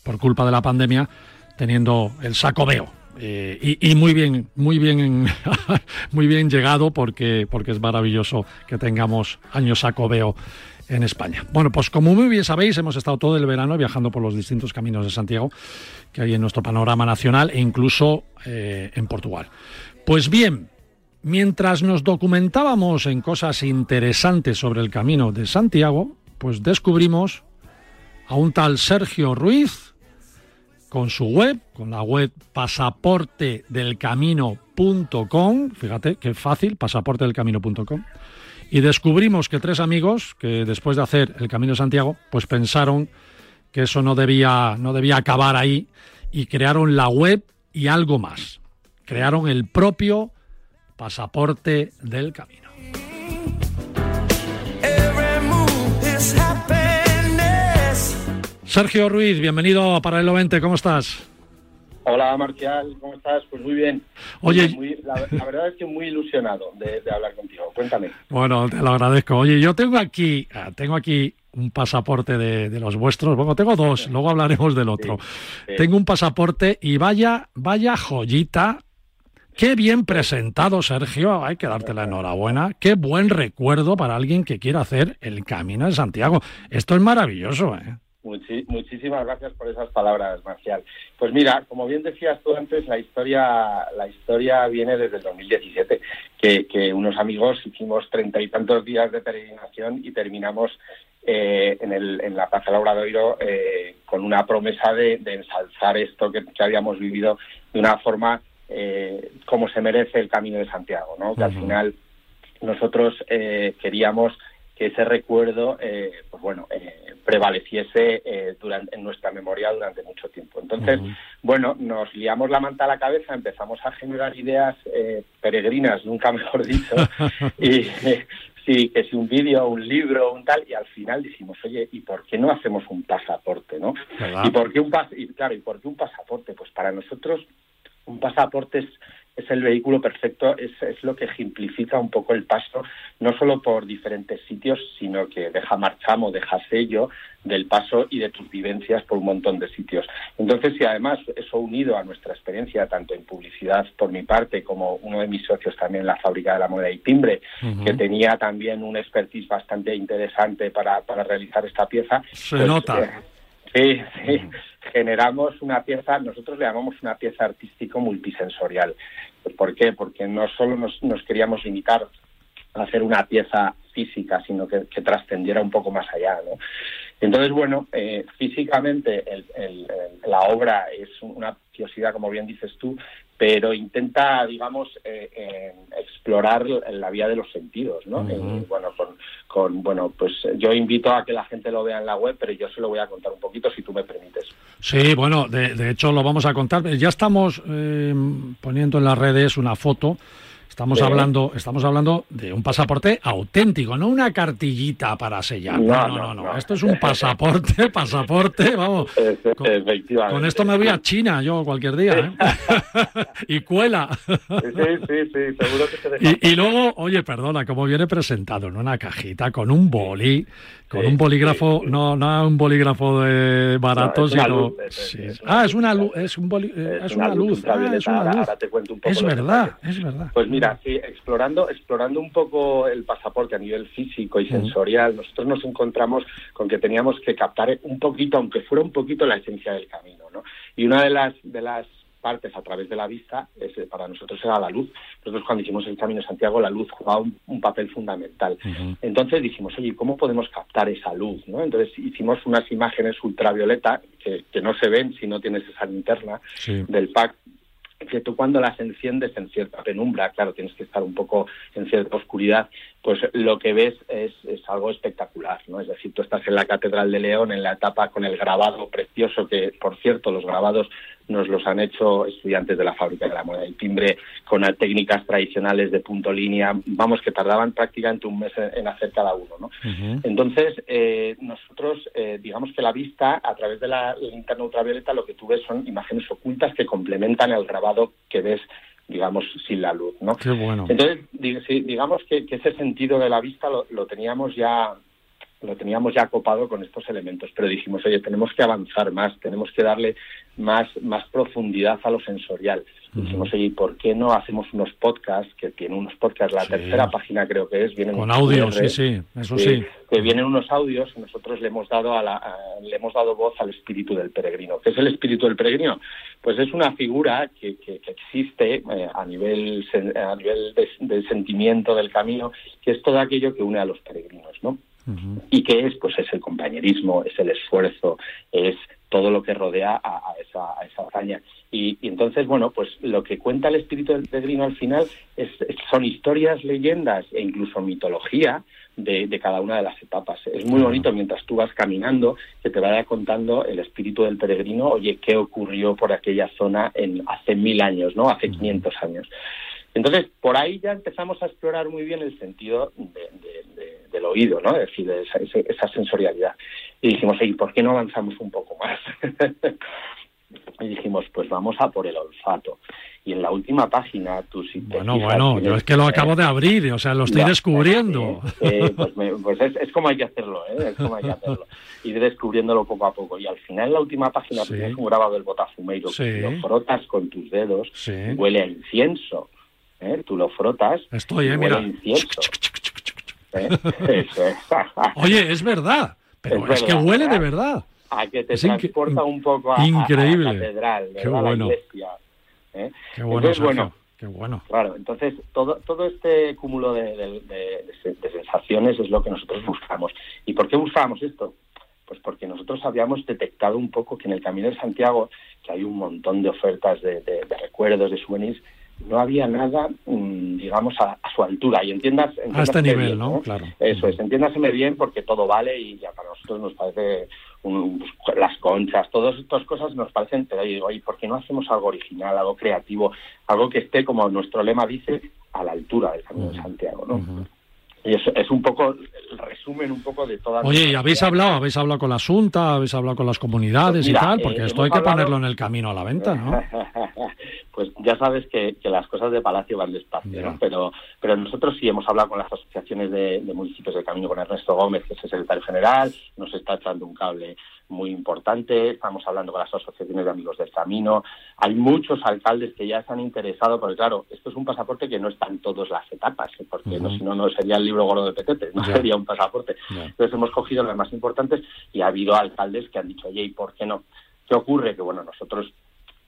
por culpa de la pandemia, teniendo el sacobeo eh, y, muy bien, muy bien, muy bien llegado porque, porque es maravilloso que tengamos años sacobeo en España. Bueno, pues como muy bien sabéis, hemos estado todo el verano viajando por los distintos caminos de Santiago que hay en nuestro panorama nacional e incluso eh, en Portugal. Pues bien, mientras nos documentábamos en cosas interesantes sobre el camino de Santiago, pues descubrimos a un tal Sergio Ruiz, con su web, con la web pasaportedelcamino.com, fíjate qué fácil, pasaportedelcamino.com, y descubrimos que tres amigos, que después de hacer el Camino de Santiago, pues pensaron que eso no debía, no debía acabar ahí y crearon la web y algo más. Crearon el propio pasaporte del camino. Sergio Ruiz, bienvenido a Paralelo 20, ¿cómo estás? Hola Marcial, ¿cómo estás? Pues muy bien. Oye, la, verdad es que muy ilusionado de, hablar contigo. Cuéntame. Bueno, te lo agradezco. Oye, yo tengo aquí, ah, tengo aquí un pasaporte de, los vuestros. Bueno, tengo dos, luego hablaremos del otro. Tengo un pasaporte y vaya, vaya joyita. Qué bien presentado, Sergio. Hay que darte la enhorabuena. Qué buen recuerdo para alguien que quiera hacer el Camino de Santiago. Esto es maravilloso, ¿eh? Muchísimas gracias por esas palabras, Marcial. Pues mira, como bien decías tú antes, la historia, la historia viene desde el 2017, que, que unos amigos hicimos treinta y tantos días de peregrinación y terminamos eh, en, el, en la Plaza Laura de Oiro eh, con una promesa de, ensalzar esto que, habíamos vivido de una forma eh, como se merece el Camino de Santiago, ¿no? Que al final nosotros queríamos que ese recuerdo, pues bueno, prevaleciese eh, durante, en nuestra memoria durante mucho tiempo. Entonces, bueno, nos liamos la manta a la cabeza, empezamos a generar ideas eh, peregrinas, nunca mejor dicho, y sí, que si un vídeo, un libro, un tal, y al final dijimos, oye, ¿y por qué no hacemos un pasaporte, no? ¿Y por qué un pas y claro, ¿y por qué un pasaporte? Pues para nosotros un pasaporte es es el vehículo perfecto, es, es, lo que ejemplifica un poco el paso, no solo por diferentes sitios, sino que deja marchamo, deja sello del paso y de tus vivencias por un montón de sitios. Entonces, si además eso unido a nuestra experiencia, tanto en publicidad por mi parte, como uno de mis socios también en la fábrica de la moneda y timbre, que tenía también un expertise bastante interesante para, para realizar esta pieza. Se pues, nota. Eh, sí, sí generamos una pieza, nosotros le llamamos una pieza artístico multisensorial. ¿Por qué? Porque no solo nos, queríamos limitar a hacer una pieza física, sino que, trascendiera un poco más allá. ¿no? Entonces, bueno, eh, físicamente la obra es una preciosidad, como bien dices tú, pero intenta, digamos, eh, eh, explorar la vía de los sentidos, ¿no? bueno, con, bueno, pues yo invito a que la gente lo vea en la web, pero yo se lo voy a contar un poquito, si tú me permites. Sí, bueno, de, de hecho lo vamos a contar. Ya estamos poniendo en las redes una foto Estamos hablando, estamos hablando de un pasaporte auténtico, no una cartillita para sellar. No, no, no. Esto es un pasaporte, pasaporte, vamos. Con, Efectivamente. Con esto me voy a China yo cualquier día, ¿eh? y cuela. Sí, sí, sí, seguro que se deja. Y, y, luego, oye, perdona, como viene presentado en una cajita con un boli, con un bolígrafo, no, no un bolígrafo de barato, sino. Ah, es una luz, es un eh, es, una, luz. Ah, es una luz. te cuento un poco es verdad, es verdad. Pues mira, sí, explorando, explorando un poco el pasaporte a nivel físico y sensorial, nosotros nos encontramos con que teníamos que captar un poquito, aunque fuera un poquito la esencia del camino, ¿no? Y una de las de las partes a través de la vista, es, para nosotros era la luz. Nosotros cuando hicimos el Camino de Santiago, la luz jugaba un, papel fundamental. Entonces dijimos, oye, ¿cómo podemos captar esa luz? ¿no? Entonces hicimos unas imágenes ultravioleta que, no se ven si no tienes esa linterna del pack que tú cuando las enciendes en cierta penumbra, claro, tienes que estar un poco en cierta oscuridad, pues lo que ves es, es, algo espectacular, ¿no? Es decir, tú estás en la Catedral de León, en la etapa con el grabado precioso, que por cierto, los grabados nos los han hecho estudiantes de la fábrica de la moneda y timbre con técnicas tradicionales de punto línea, vamos, que tardaban prácticamente un mes en hacer cada uno, ¿no? Entonces, eh, nosotros, eh, digamos que la vista, a través de la linterna ultravioleta, lo que tú ves son imágenes ocultas que complementan el grabado que ves digamos, sin la luz, ¿no? Qué bueno. Entonces, digamos que, ese sentido de la vista lo teníamos ya lo teníamos ya copado con estos elementos, pero dijimos, oye, tenemos que avanzar más, tenemos que darle más, más profundidad a lo sensorial. Dijimos, oye, ¿por qué no hacemos unos podcasts? Que tienen unos podcasts, la tercera página creo que es. Vienen Con audio, sí, sí, eso sí. Que vienen unos audios y nosotros le hemos dado a la, le hemos dado voz al espíritu del peregrino. ¿Qué es el espíritu del peregrino? Pues es una figura que, que, existe eh, a nivel, a nivel de, sentimiento del camino, que es todo aquello que une a los peregrinos, ¿no? y que es pues es el compañerismo es el esfuerzo es todo lo que rodea a, esa, a esa hazaña. Y, entonces, bueno, pues lo que cuenta el espíritu del peregrino al final es, son historias, leyendas e incluso mitología de, cada una de las etapas. Es muy bonito mientras tú vas caminando que te vaya contando el espíritu del peregrino, oye, qué ocurrió por aquella zona en hace mil años, ¿no? Hace 500 años. Entonces, por ahí ya empezamos a explorar muy bien el sentido del oído, ¿no? Es decir, esa, esa, sensorialidad. Y dijimos, ¿y por qué no avanzamos un poco más? y dijimos, pues vamos a por el olfato. Y en la última página, tú si te Bueno, fijas, bueno, yo es que lo acabo de abrir, o sea, lo estoy Ya, descubriendo. eh, pues me- pues es, es como hay que hacerlo, ¿eh? es como hay que hacerlo. Ir descubriéndolo poco a poco. Y al final, en la última página, Sí. tienes un grabado del botafumeiro, Sí. que lo frotas con tus dedos, Sí. huele a incienso. ¿Eh? Tú lo frotas. Estoy, eh, mira. ¿eh? Eso es. Oye, es verdad, pero es, Es que verdad, huele de ¿verdad? A que te Es transporta un poco a, increíble. la catedral, Qué bueno. la iglesia. ¿eh? Qué bueno, Entonces, bueno, qué bueno. Claro, entonces todo, todo este cúmulo de, de- de- de- de sensaciones es lo que nosotros buscamos. ¿Y por qué buscábamos esto? Pues porque nosotros habíamos detectado un poco que en el Camino de Santiago, que hay un montón de ofertas de, de- de recuerdos, de souvenirs, no había nada, mm, digamos, a, a su altura. Y entiendas... A este nivel, bien, ¿no? Claro. Eso es, entiéndaseme bien porque todo vale y ya para nosotros nos parece un- pues, las conchas, todas estas cosas nos parecen, pero yo digo, oye, ¿por qué no hacemos algo original, algo creativo, algo que esté, como nuestro lema dice, a la altura del Camino de Santiago, ¿no? Y eso es un poco el resumen un poco de todas Oye, ¿y habéis hablado? ¿Habéis hablado con la Asunta? ¿Habéis hablado con las comunidades Pues mira, y tal? eh, Porque esto hay que hablado- ponerlo en el camino a la venta, ¿no? pues ya sabes que, que las cosas de Palacio van despacio. ¿no? pero, pero nosotros sí hemos hablado con las asociaciones de, de municipios del camino, con Ernesto Gómez, que es el secretario general, nos está echando un cable muy importante, estamos hablando con las asociaciones de amigos del camino, hay muchos alcaldes que ya se han interesado, porque claro, esto es un pasaporte que no está en todas las etapas, ¿eh? porque no, Ujú. si no, no sería el libro gordo de Petete, no sería un pasaporte. Entonces hemos cogido las más importantes y ha habido alcaldes que han dicho, oye, ¿y por qué no? ¿Qué ocurre? Que bueno, nosotros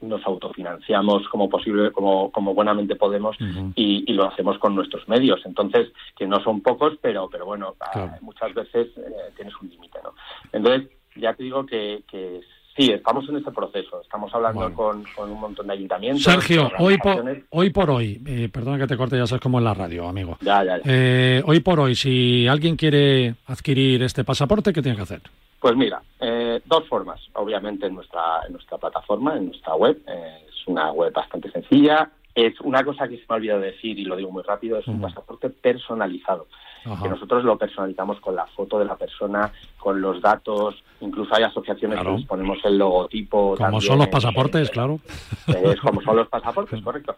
nos autofinanciamos como posible, como, como buenamente podemos y, y lo hacemos con nuestros medios. Entonces, que no son pocos, pero, pero bueno, ah, muchas veces eh, tienes un límite, ¿no? Entonces, ya te digo que, que sí, estamos en ese proceso. Estamos hablando con, con un montón de ayuntamientos. Sergio, hoy por, hoy por hoy, eh, perdona que te corte, ya sabes cómo es la radio, amigo. Ya, ya, ya. Eh, hoy por hoy, si alguien quiere adquirir este pasaporte, ¿qué tiene que hacer? Pues mira, eh, dos formas. Obviamente en nuestra, en nuestra plataforma, en nuestra web. Eh, es una web bastante sencilla. Es una cosa que se me ha olvidado decir y lo digo muy rápido, es un pasaporte personalizado. Que nosotros lo personalizamos con la foto de la persona, con los datos, incluso hay asociaciones Claro. que les ponemos el logotipo. Como también son los pasaportes, claro. es como son los pasaportes, correcto.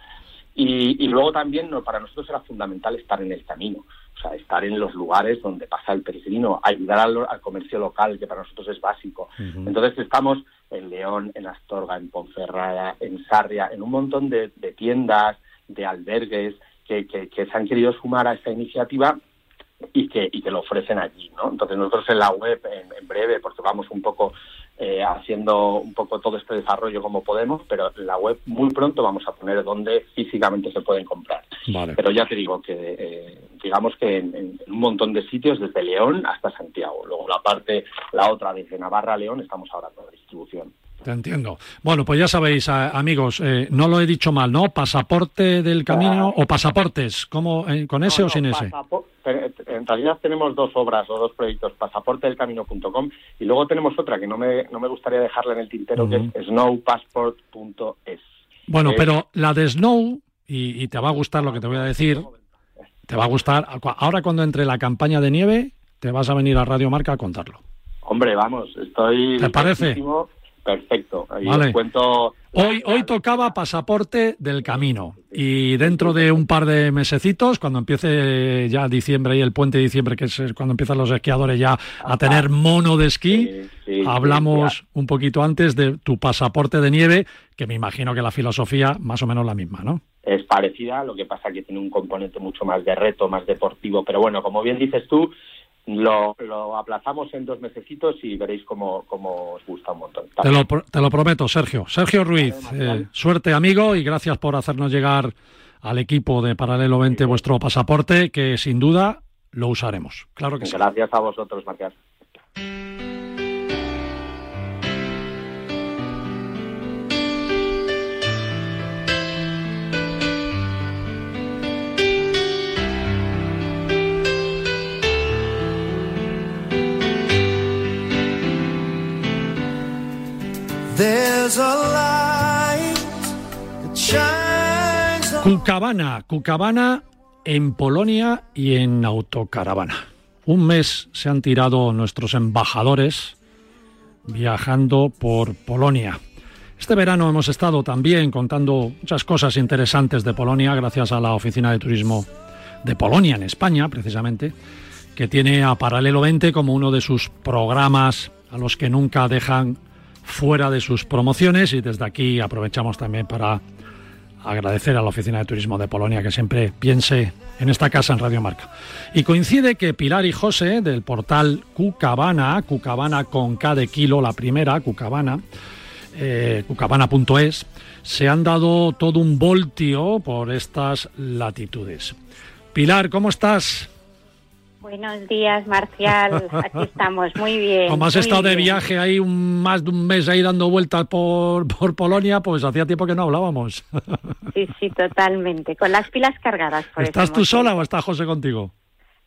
Y, y luego también no, para nosotros era fundamental estar en el camino, o sea, estar en los lugares donde pasa el peregrino, ayudar al, al comercio local, que para nosotros es básico. Entonces estamos en León, en Astorga, en Ponferrada, en Sarria, en un montón de, de tiendas, de albergues que, que- que se han querido sumar a esta iniciativa y que, y que lo ofrecen allí, ¿no? Entonces nosotros en la web, en, en breve, porque vamos un poco eh, haciendo un poco todo este desarrollo como podemos, pero en la web muy pronto vamos a poner dónde físicamente se pueden comprar. Vale. Pero ya te digo que, eh, digamos que en, un montón de sitios, desde León hasta Santiago. Luego la parte, la otra, desde Navarra a León, estamos ahora con la distribución. Te entiendo. Bueno, pues ya sabéis, amigos, eh, no lo he dicho mal, ¿no? Pasaporte del camino o pasaportes, ¿cómo, eh, ¿con ese o sin ese? En realidad tenemos dos obras o dos proyectos, pasaportedelcamino.com y luego tenemos otra que no me, no me gustaría dejarla en el tintero, que es snowpassport.es. Bueno, Eh, pero la de Snow, y, y te va a gustar lo que te voy a decir, te va a gustar. Ahora cuando entre la campaña de nieve, te vas a venir a Radio Marca a contarlo. Hombre, vamos, estoy... ¿Te parece? Perfecto. Y Vale. os cuento... Hoy, hoy tocaba pasaporte del camino y dentro de un par de mesecitos, cuando empiece ya diciembre y el puente de diciembre, que es cuando empiezan los esquiadores ya a tener mono de esquí, sí, hablamos un poquito antes de tu pasaporte de nieve, que me imagino que la filosofía más o menos la misma, ¿no? es parecida, lo que pasa que tiene un componente mucho más de reto, más deportivo, pero bueno, como bien dices tú, lo, lo aplazamos en dos mesecitos y veréis cómo, cómo os gusta un montón. Te lo, te lo prometo, Sergio. Sergio Ruiz, eh, suerte amigo y gracias por hacernos llegar al equipo de Paralelo 20 vuestro pasaporte, que sin duda lo usaremos. Claro que sí. Gracias a vosotros, Marcas. Cucabana, Cucabana en Polonia y en autocaravana. Un mes se han tirado nuestros embajadores viajando por Polonia. Este verano hemos estado también contando muchas cosas interesantes de Polonia gracias a la Oficina de Turismo de Polonia en España, precisamente, que tiene a Paralelo 20 como uno de sus programas a los que nunca dejan fuera de sus promociones y desde aquí aprovechamos también para agradecer a la Oficina de Turismo de Polonia que siempre piense en esta casa en Radio Marca. Y coincide que Pilar y José del portal Cucabana, Cucabana con K de kilo, la primera, Cucabana, eh, cucabana.es, se han dado todo un voltio por estas latitudes. Pilar, ¿cómo estás? Buenos días, Marcial. Aquí estamos, muy bien. Como has estado de viaje ahí un, más de un mes ahí dando vueltas por, por Polonia, pues hacía tiempo que no hablábamos. Sí, sí, totalmente. Con las pilas cargadas. Por ¿Estás tú sola o está José contigo?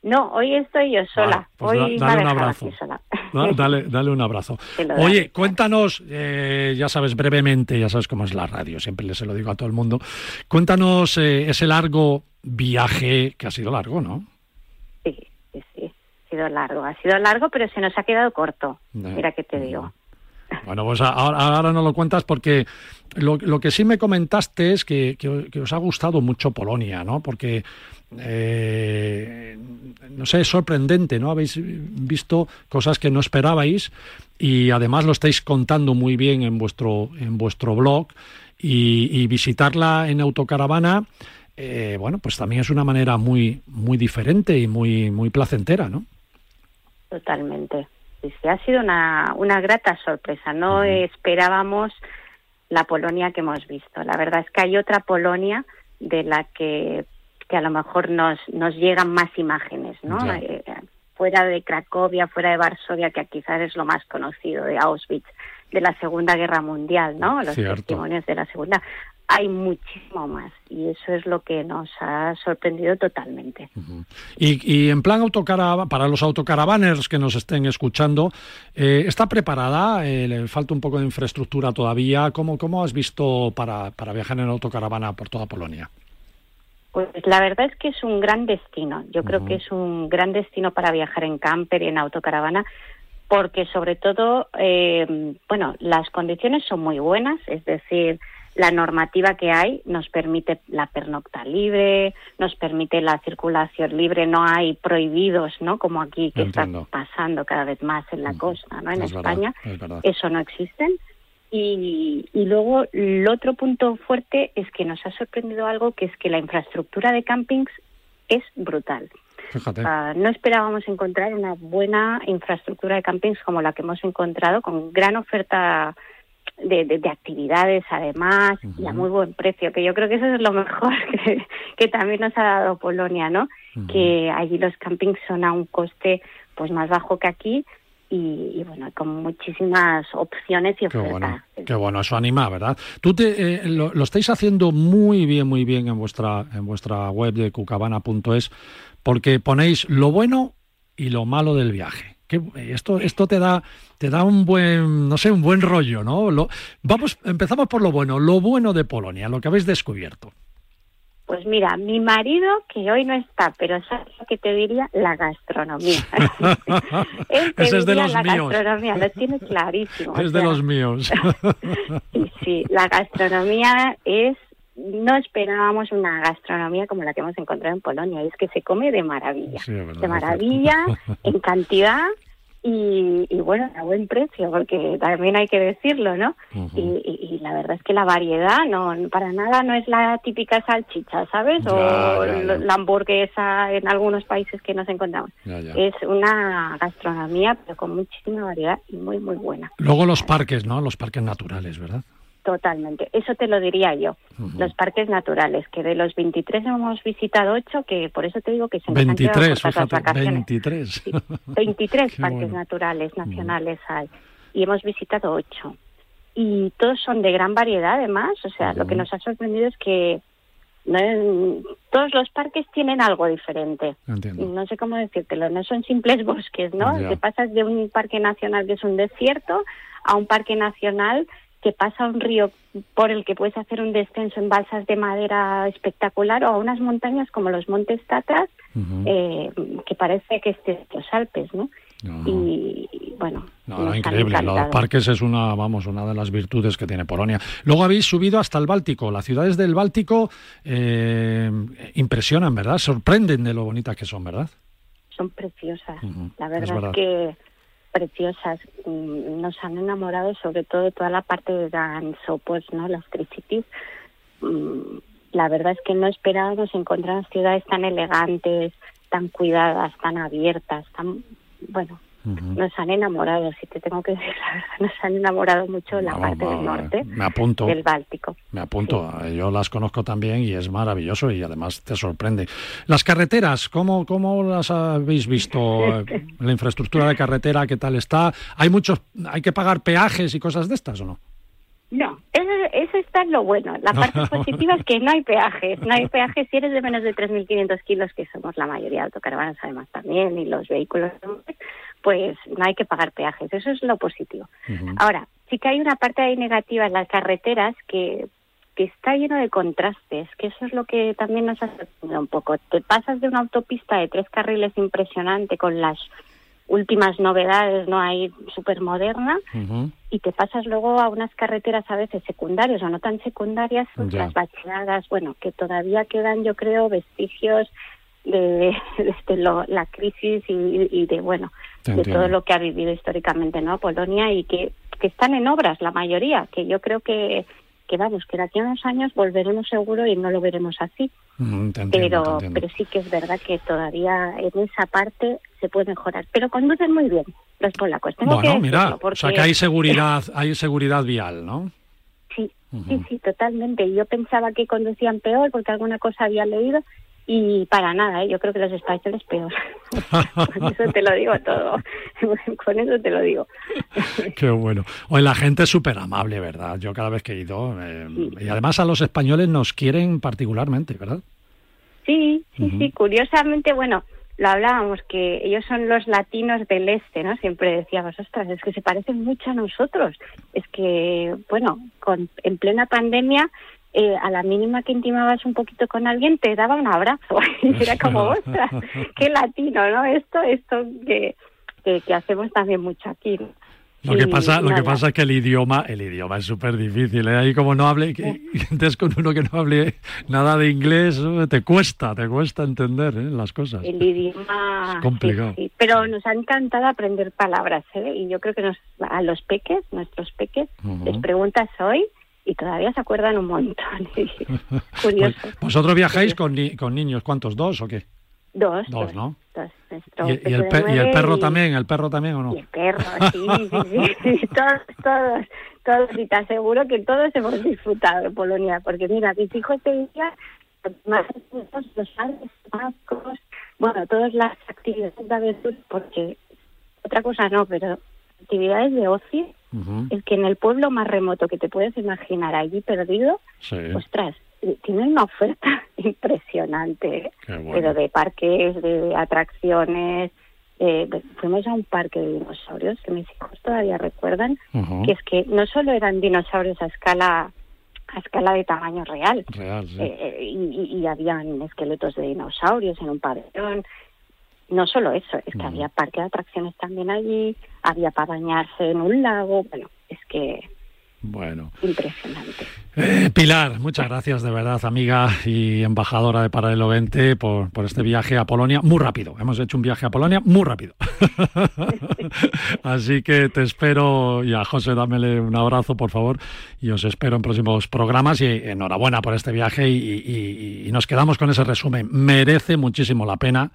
No, hoy estoy yo sola. pues hoy dale un abrazo. Dale, dale, un abrazo. Oye, cuéntanos, eh, ya sabes brevemente, ya sabes cómo es la radio, siempre se lo digo a todo el mundo. Cuéntanos eh, ese largo viaje que ha sido largo, ¿no? Ha sido largo, ha sido largo, pero se nos ha quedado corto. Mira que te digo. Bueno, pues ahora, no lo cuentas porque lo, que sí me comentaste es que, os ha gustado mucho Polonia, ¿no? Porque, eh, no sé, es sorprendente, ¿no? Habéis visto cosas que no esperabais y además lo estáis contando muy bien en vuestro, en vuestro blog y, visitarla en autocaravana, eh, bueno, pues también es una manera muy, muy diferente y muy, muy placentera, ¿no? Totalmente. Sí, sí, ha sido una, una grata sorpresa. No esperábamos la Polonia que hemos visto. La verdad es que hay otra Polonia de la que, que a lo mejor nos, nos llegan más imágenes, ¿no? Eh, fuera de Cracovia, fuera de Varsovia, que quizás es lo más conocido, de Auschwitz, de la Segunda Guerra Mundial, ¿no? Los testimonios de la Segunda hay muchísimo más y eso es lo que nos ha sorprendido totalmente. y, en plan autocaravana, para los autocaravaners que nos estén escuchando, eh, ¿está preparada? Eh, ¿Le falta un poco de infraestructura todavía? ¿Cómo, cómo has visto para, para viajar en autocaravana por toda Polonia? Pues la verdad es que es un gran destino. Yo creo que es un gran destino para viajar en camper y en autocaravana porque sobre todo, eh, bueno, las condiciones son muy buenas, es decir, la normativa que hay nos permite la pernocta libre, nos permite la circulación libre, no hay prohibidos, ¿no? Como aquí que está pasando cada vez más en la costa, ¿no? En España eso no existe. Y, y luego el otro punto fuerte es que nos ha sorprendido algo que es que la infraestructura de campings es brutal. Ah, no esperábamos encontrar una buena infraestructura de campings como la que hemos encontrado, con gran oferta de, actividades además y a muy buen precio, que yo creo que eso es lo mejor que, también nos ha dado Polonia, ¿no? Que allí los campings son a un coste pues más bajo que aquí y, bueno, con muchísimas opciones y ofertas. Qué bueno, qué bueno, eso anima, ¿verdad? Tú te, eh, lo, lo, estáis haciendo muy bien, muy bien en vuestra, en vuestra web de cucabana.es porque ponéis lo bueno y lo malo del viaje esto, esto te da, te da un buen, no sé, un buen rollo, ¿no? Lo, vamos, empezamos por lo bueno, lo bueno de Polonia, lo que habéis descubierto. Pues mira, mi marido, que hoy no está, pero ¿sabes lo que te diría? La gastronomía. Ese es de los la míos. gastronomía, lo tiene clarísimo. Es de los míos. sí, sí, la gastronomía es no esperábamos una gastronomía como la que hemos encontrado en Polonia, y es que se come de maravilla, de maravilla, en cantidad y, bueno, a buen precio, porque también hay que decirlo, ¿no? y, la verdad es que la variedad no para nada no es la típica salchicha, ¿sabes? o la hamburguesa en algunos países que nos encontramos. Es una gastronomía, pero con muchísima variedad y muy, muy buena. Luego los parques, ¿no? Los parques naturales, ¿verdad? Totalmente, eso te lo diría yo. Los parques naturales, que de los 23 hemos visitado 8, que por eso te digo que se nos 23, han las vacaciones. 23. 23 parques naturales nacionales hay y hemos visitado 8. Y todos son de gran variedad además, o sea, lo que nos ha sorprendido es que todos los parques tienen algo diferente. No sé cómo decírtelo, no son simples bosques, ¿no? Te pasas de un parque nacional que es un desierto a un parque nacional que pasa un río por el que puedes hacer un descenso en balsas de madera espectacular o a unas montañas como los Montes Tatras, eh, que parece que estés los Alpes, ¿no? y bueno. No, increíble. Los parques es una, vamos, una de las virtudes que tiene Polonia. Luego habéis subido hasta el Báltico. Las ciudades del Báltico eh, impresionan, ¿verdad? Sorprenden de lo bonitas que son, ¿verdad? Son preciosas. La verdad es, que preciosas. Mm, nos han enamorado sobre todo toda la parte de Ganso, pues, ¿no? Las Tricities. Mm, la verdad es que no esperábamos encontrar ciudades tan elegantes, tan cuidadas, tan abiertas, tan, bueno, nos han enamorado, si te tengo que decir la verdad, nos han enamorado mucho la parte del norte me apunto, del Báltico. Me apunto, yo las conozco también y es maravilloso y además te sorprende. Las carreteras, ¿cómo, cómo las habéis visto? la infraestructura de carretera, ¿qué tal está? ¿Hay muchos, hay que pagar peajes y cosas de estas o no? No, eso, eso está en lo bueno. La parte positiva es que no hay peajes. No hay peajes si eres de menos de 3.500 kilos, que somos la mayoría de autocaravanas además también, y los vehículos, pues no hay que pagar peajes. Eso es lo positivo. Ahora, sí que hay una parte ahí negativa en las carreteras que, que está lleno de contrastes, que eso es lo que también nos ha sorprendido un poco. Te pasas de una autopista de tres carriles impresionante con las últimas novedades, ¿no? Hay súper moderna y te pasas luego a unas carreteras a veces secundarias o no tan secundarias, las bacheadas, bueno, que todavía quedan, yo creo, vestigios de, de, la crisis y, de, bueno, de todo lo que ha vivido históricamente, ¿no? Polonia y que, que están en obras, la mayoría, que yo creo que que vamos, que de aquí a unos años volveremos seguro y no lo veremos así. Mm, pero, pero sí que es verdad que todavía en esa parte se puede mejorar. Pero conducen muy bien los polacos. Tengo bueno, mira, o sea que hay seguridad, hay seguridad vial, ¿no? Sí, sí, sí, totalmente. Yo pensaba que conducían peor porque alguna cosa había leído y para nada, ¿eh? yo creo que los españoles peor. Con eso te lo digo todo. Con eso te lo digo. Qué bueno. Oye, la gente es súper amable, ¿verdad? Yo cada vez que he ido. Eh, y además a los españoles nos quieren particularmente, ¿verdad? Sí, sí, sí. Curiosamente, bueno, lo hablábamos, que ellos son los latinos del este, ¿no? Siempre decíamos, ostras, es que se parecen mucho a nosotros. Es que, bueno, con, en plena pandemia eh, a la mínima que intimabas un poquito con alguien te daba un abrazo y era como ostras qué latino no esto esto que, que, hacemos también mucho aquí Lo que pasa, lo que pasa es que el idioma, el idioma es súper difícil. ¿eh? Ahí como no hable, que, entonces con uno que no hable nada de inglés, te cuesta, te cuesta entender ¿eh? las cosas. El idioma es complicado. Pero nos ha encantado aprender palabras, ¿eh? Y yo creo que nos, a los peques, nuestros peques, les preguntas hoy y todavía se acuerdan un montón. Curioso. Pues, ¿Vosotros viajáis con, con niños? ¿Cuántos? ¿Dos o qué? Dos. Dos, ¿no? Dos. ¿Y, el perro también? ¿El perro también o no? el perro, sí, sí, sí, todos, todos, todos. Y te aseguro que todos hemos disfrutado de Polonia, porque mira, mis hijos te día más los vascos, bueno, todas las actividades de aventura, porque otra cosa no, pero actividades de ocio es que en el pueblo más remoto que te puedes imaginar allí perdido, ostras, eh, tienen una oferta impresionante, pero de parques, de atracciones. Eh, fuimos a un parque de dinosaurios que mis hijos todavía recuerdan, que es que no solo eran dinosaurios a escala a escala de tamaño real, eh, y, y, habían esqueletos de dinosaurios en un pabellón, no solo eso, es que había parque de atracciones también allí, había para bañarse en un lago, bueno, es que bueno. Impresionante. Eh, Pilar, muchas gracias de verdad, amiga y embajadora de Paralelo 20, por, por este viaje a Polonia muy rápido. Hemos hecho un viaje a Polonia muy rápido. Así que te espero y a José dámele un abrazo, por favor, y os espero en próximos programas y enhorabuena por este viaje y nos quedamos con ese resumen. Merece muchísimo la pena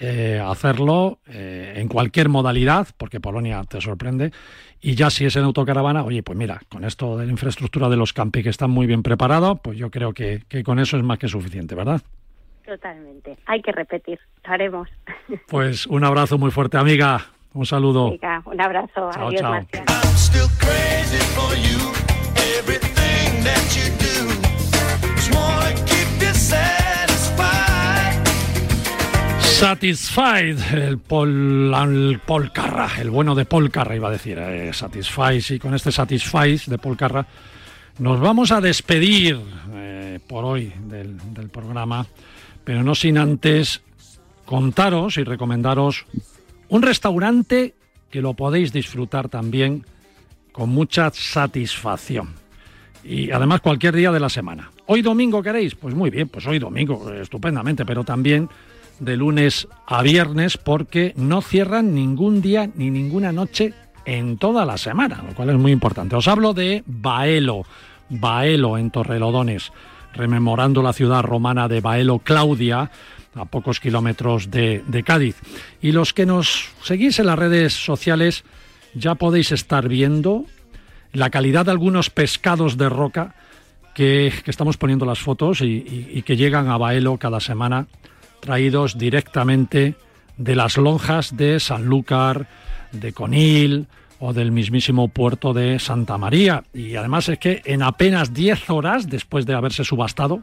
eh, hacerlo eh, en cualquier modalidad, porque Polonia te sorprende. Y ya si es en autocaravana, oye, pues mira, con esto de la infraestructura de los campi que están muy bien preparados, pues yo creo que, con eso es más que suficiente, ¿verdad? Totalmente. Hay que repetir. haremos. Pues un abrazo muy fuerte, amiga. Un saludo. un abrazo. Chao, chao. Satisfied, el Paul, el Carra, el bueno de Paul Carra iba a decir, eh, Satisfied, y con este Satisfied de Paul Carra nos vamos a despedir eh, por hoy del, programa, pero no sin antes contaros y recomendaros Un restaurante que lo podéis disfrutar también con mucha satisfacción. Y además cualquier día de la semana. ¿Hoy domingo queréis? Pues muy bien, pues hoy domingo, estupendamente, pero también de lunes a viernes porque no cierran ningún día ni ninguna noche en toda la semana, lo cual es muy importante. Os hablo de Baelo, Baelo en Torrelodones, rememorando la ciudad romana de Baelo Claudia, a pocos kilómetros de, Cádiz. Y los que nos seguís en las redes sociales ya podéis estar viendo la calidad de algunos pescados de roca que, estamos poniendo las fotos y, que llegan a Baelo cada semana, traídos directamente de las lonjas de Sanlúcar, de Conil o del mismísimo puerto de Santa María. Y además es que en apenas 10 horas después de haberse subastado,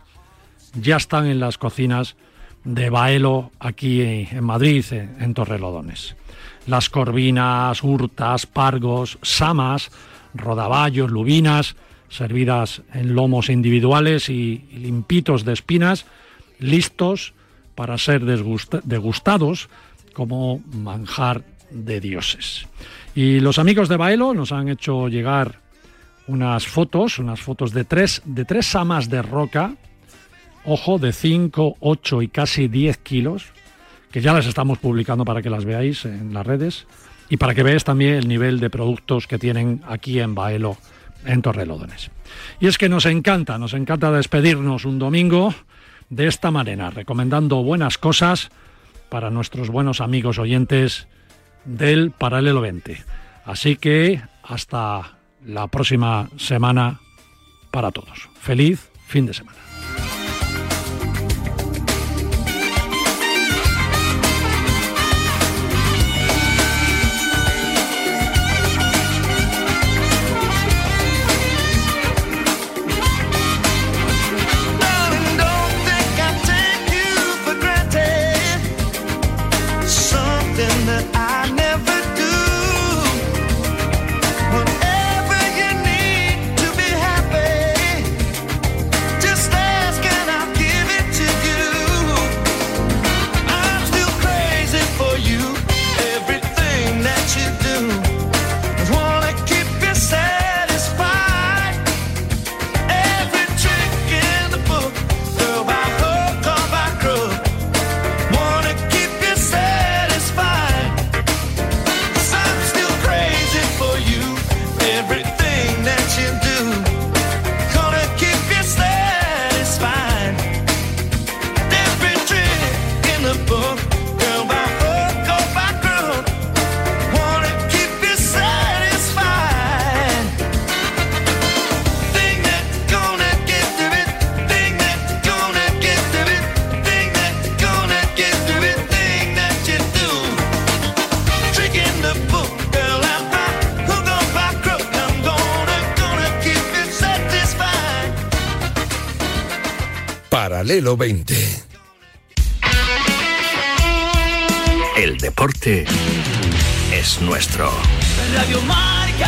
ya están en las cocinas de Baelo aquí en Madrid, en Torrelodones. Las corvinas, hurtas, pargos, samas, rodaballos, lubinas, servidas en lomos individuales y, limpitos de espinas, listos para ser degustados como manjar de dioses. Y los amigos de Baelo nos han hecho llegar unas fotos, unas fotos de tres, de tres samas de roca, ojo, de 5, 8 y casi 10 kilos, que ya las estamos publicando para que las veáis en las redes y para que veáis también el nivel de productos que tienen aquí en Baelo, en Torrelodones. Y es que nos encanta, nos encanta despedirnos un domingo de esta manera, recomendando buenas cosas para nuestros buenos amigos oyentes del Paralelo 20. Así que hasta la próxima semana para todos. Feliz fin de semana. Paralelo 20. El deporte es nuestro. Radio Marca.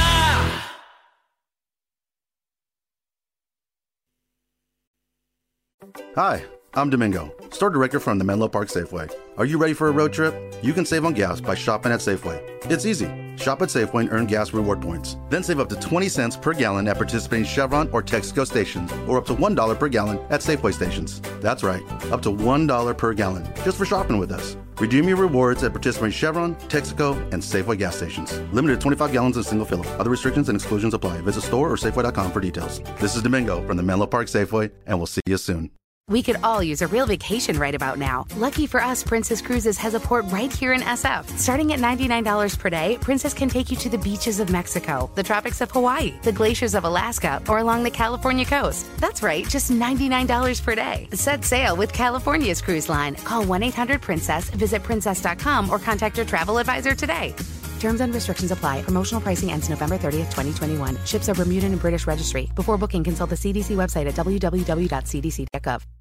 Hi, I'm Domingo, store director from the Menlo Park Safeway. Are you ready for a road trip? You can save on gas by shopping at Safeway. It's easy. Shop at Safeway and earn gas reward points. Then save up to 20 cents per gallon at participating Chevron or Texaco stations, or up to $1 per gallon at Safeway stations. That's right, up to $1 per gallon, just for shopping with us. Redeem your rewards at participating Chevron, Texaco, and Safeway gas stations. Limited to 25 gallons in single fill. Other restrictions and exclusions apply. Visit store or Safeway.com for details. This is Domingo from the Menlo Park Safeway, and we'll see you soon. We could all use a real vacation right about now. Lucky for us, Princess Cruises has a port right here in SF. Starting at $99 per day, Princess can take you to the beaches of Mexico, the tropics of Hawaii, the glaciers of Alaska, or along the California coast. That's right, just $99 per day. Set sail with California's cruise line. Call 1 800 Princess, visit princess.com, or contact your travel advisor today. Terms and restrictions apply. Promotional pricing ends November 30th, 2021. Ships are Bermudan and British registry. Before booking, consult the CDC website at www.cdc.gov.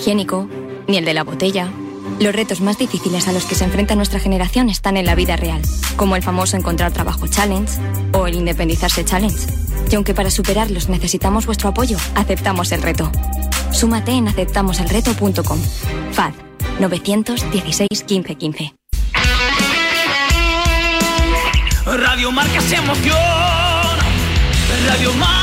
higiénico, ni el de la botella. Los retos más difíciles a los que se enfrenta nuestra generación están en la vida real, como el famoso encontrar trabajo challenge o el independizarse challenge. Y aunque para superarlos necesitamos vuestro apoyo, aceptamos el reto. Súmate en aceptamoselreto.com. FAD 916 1515. Radio Marca se emoción. Radio Marca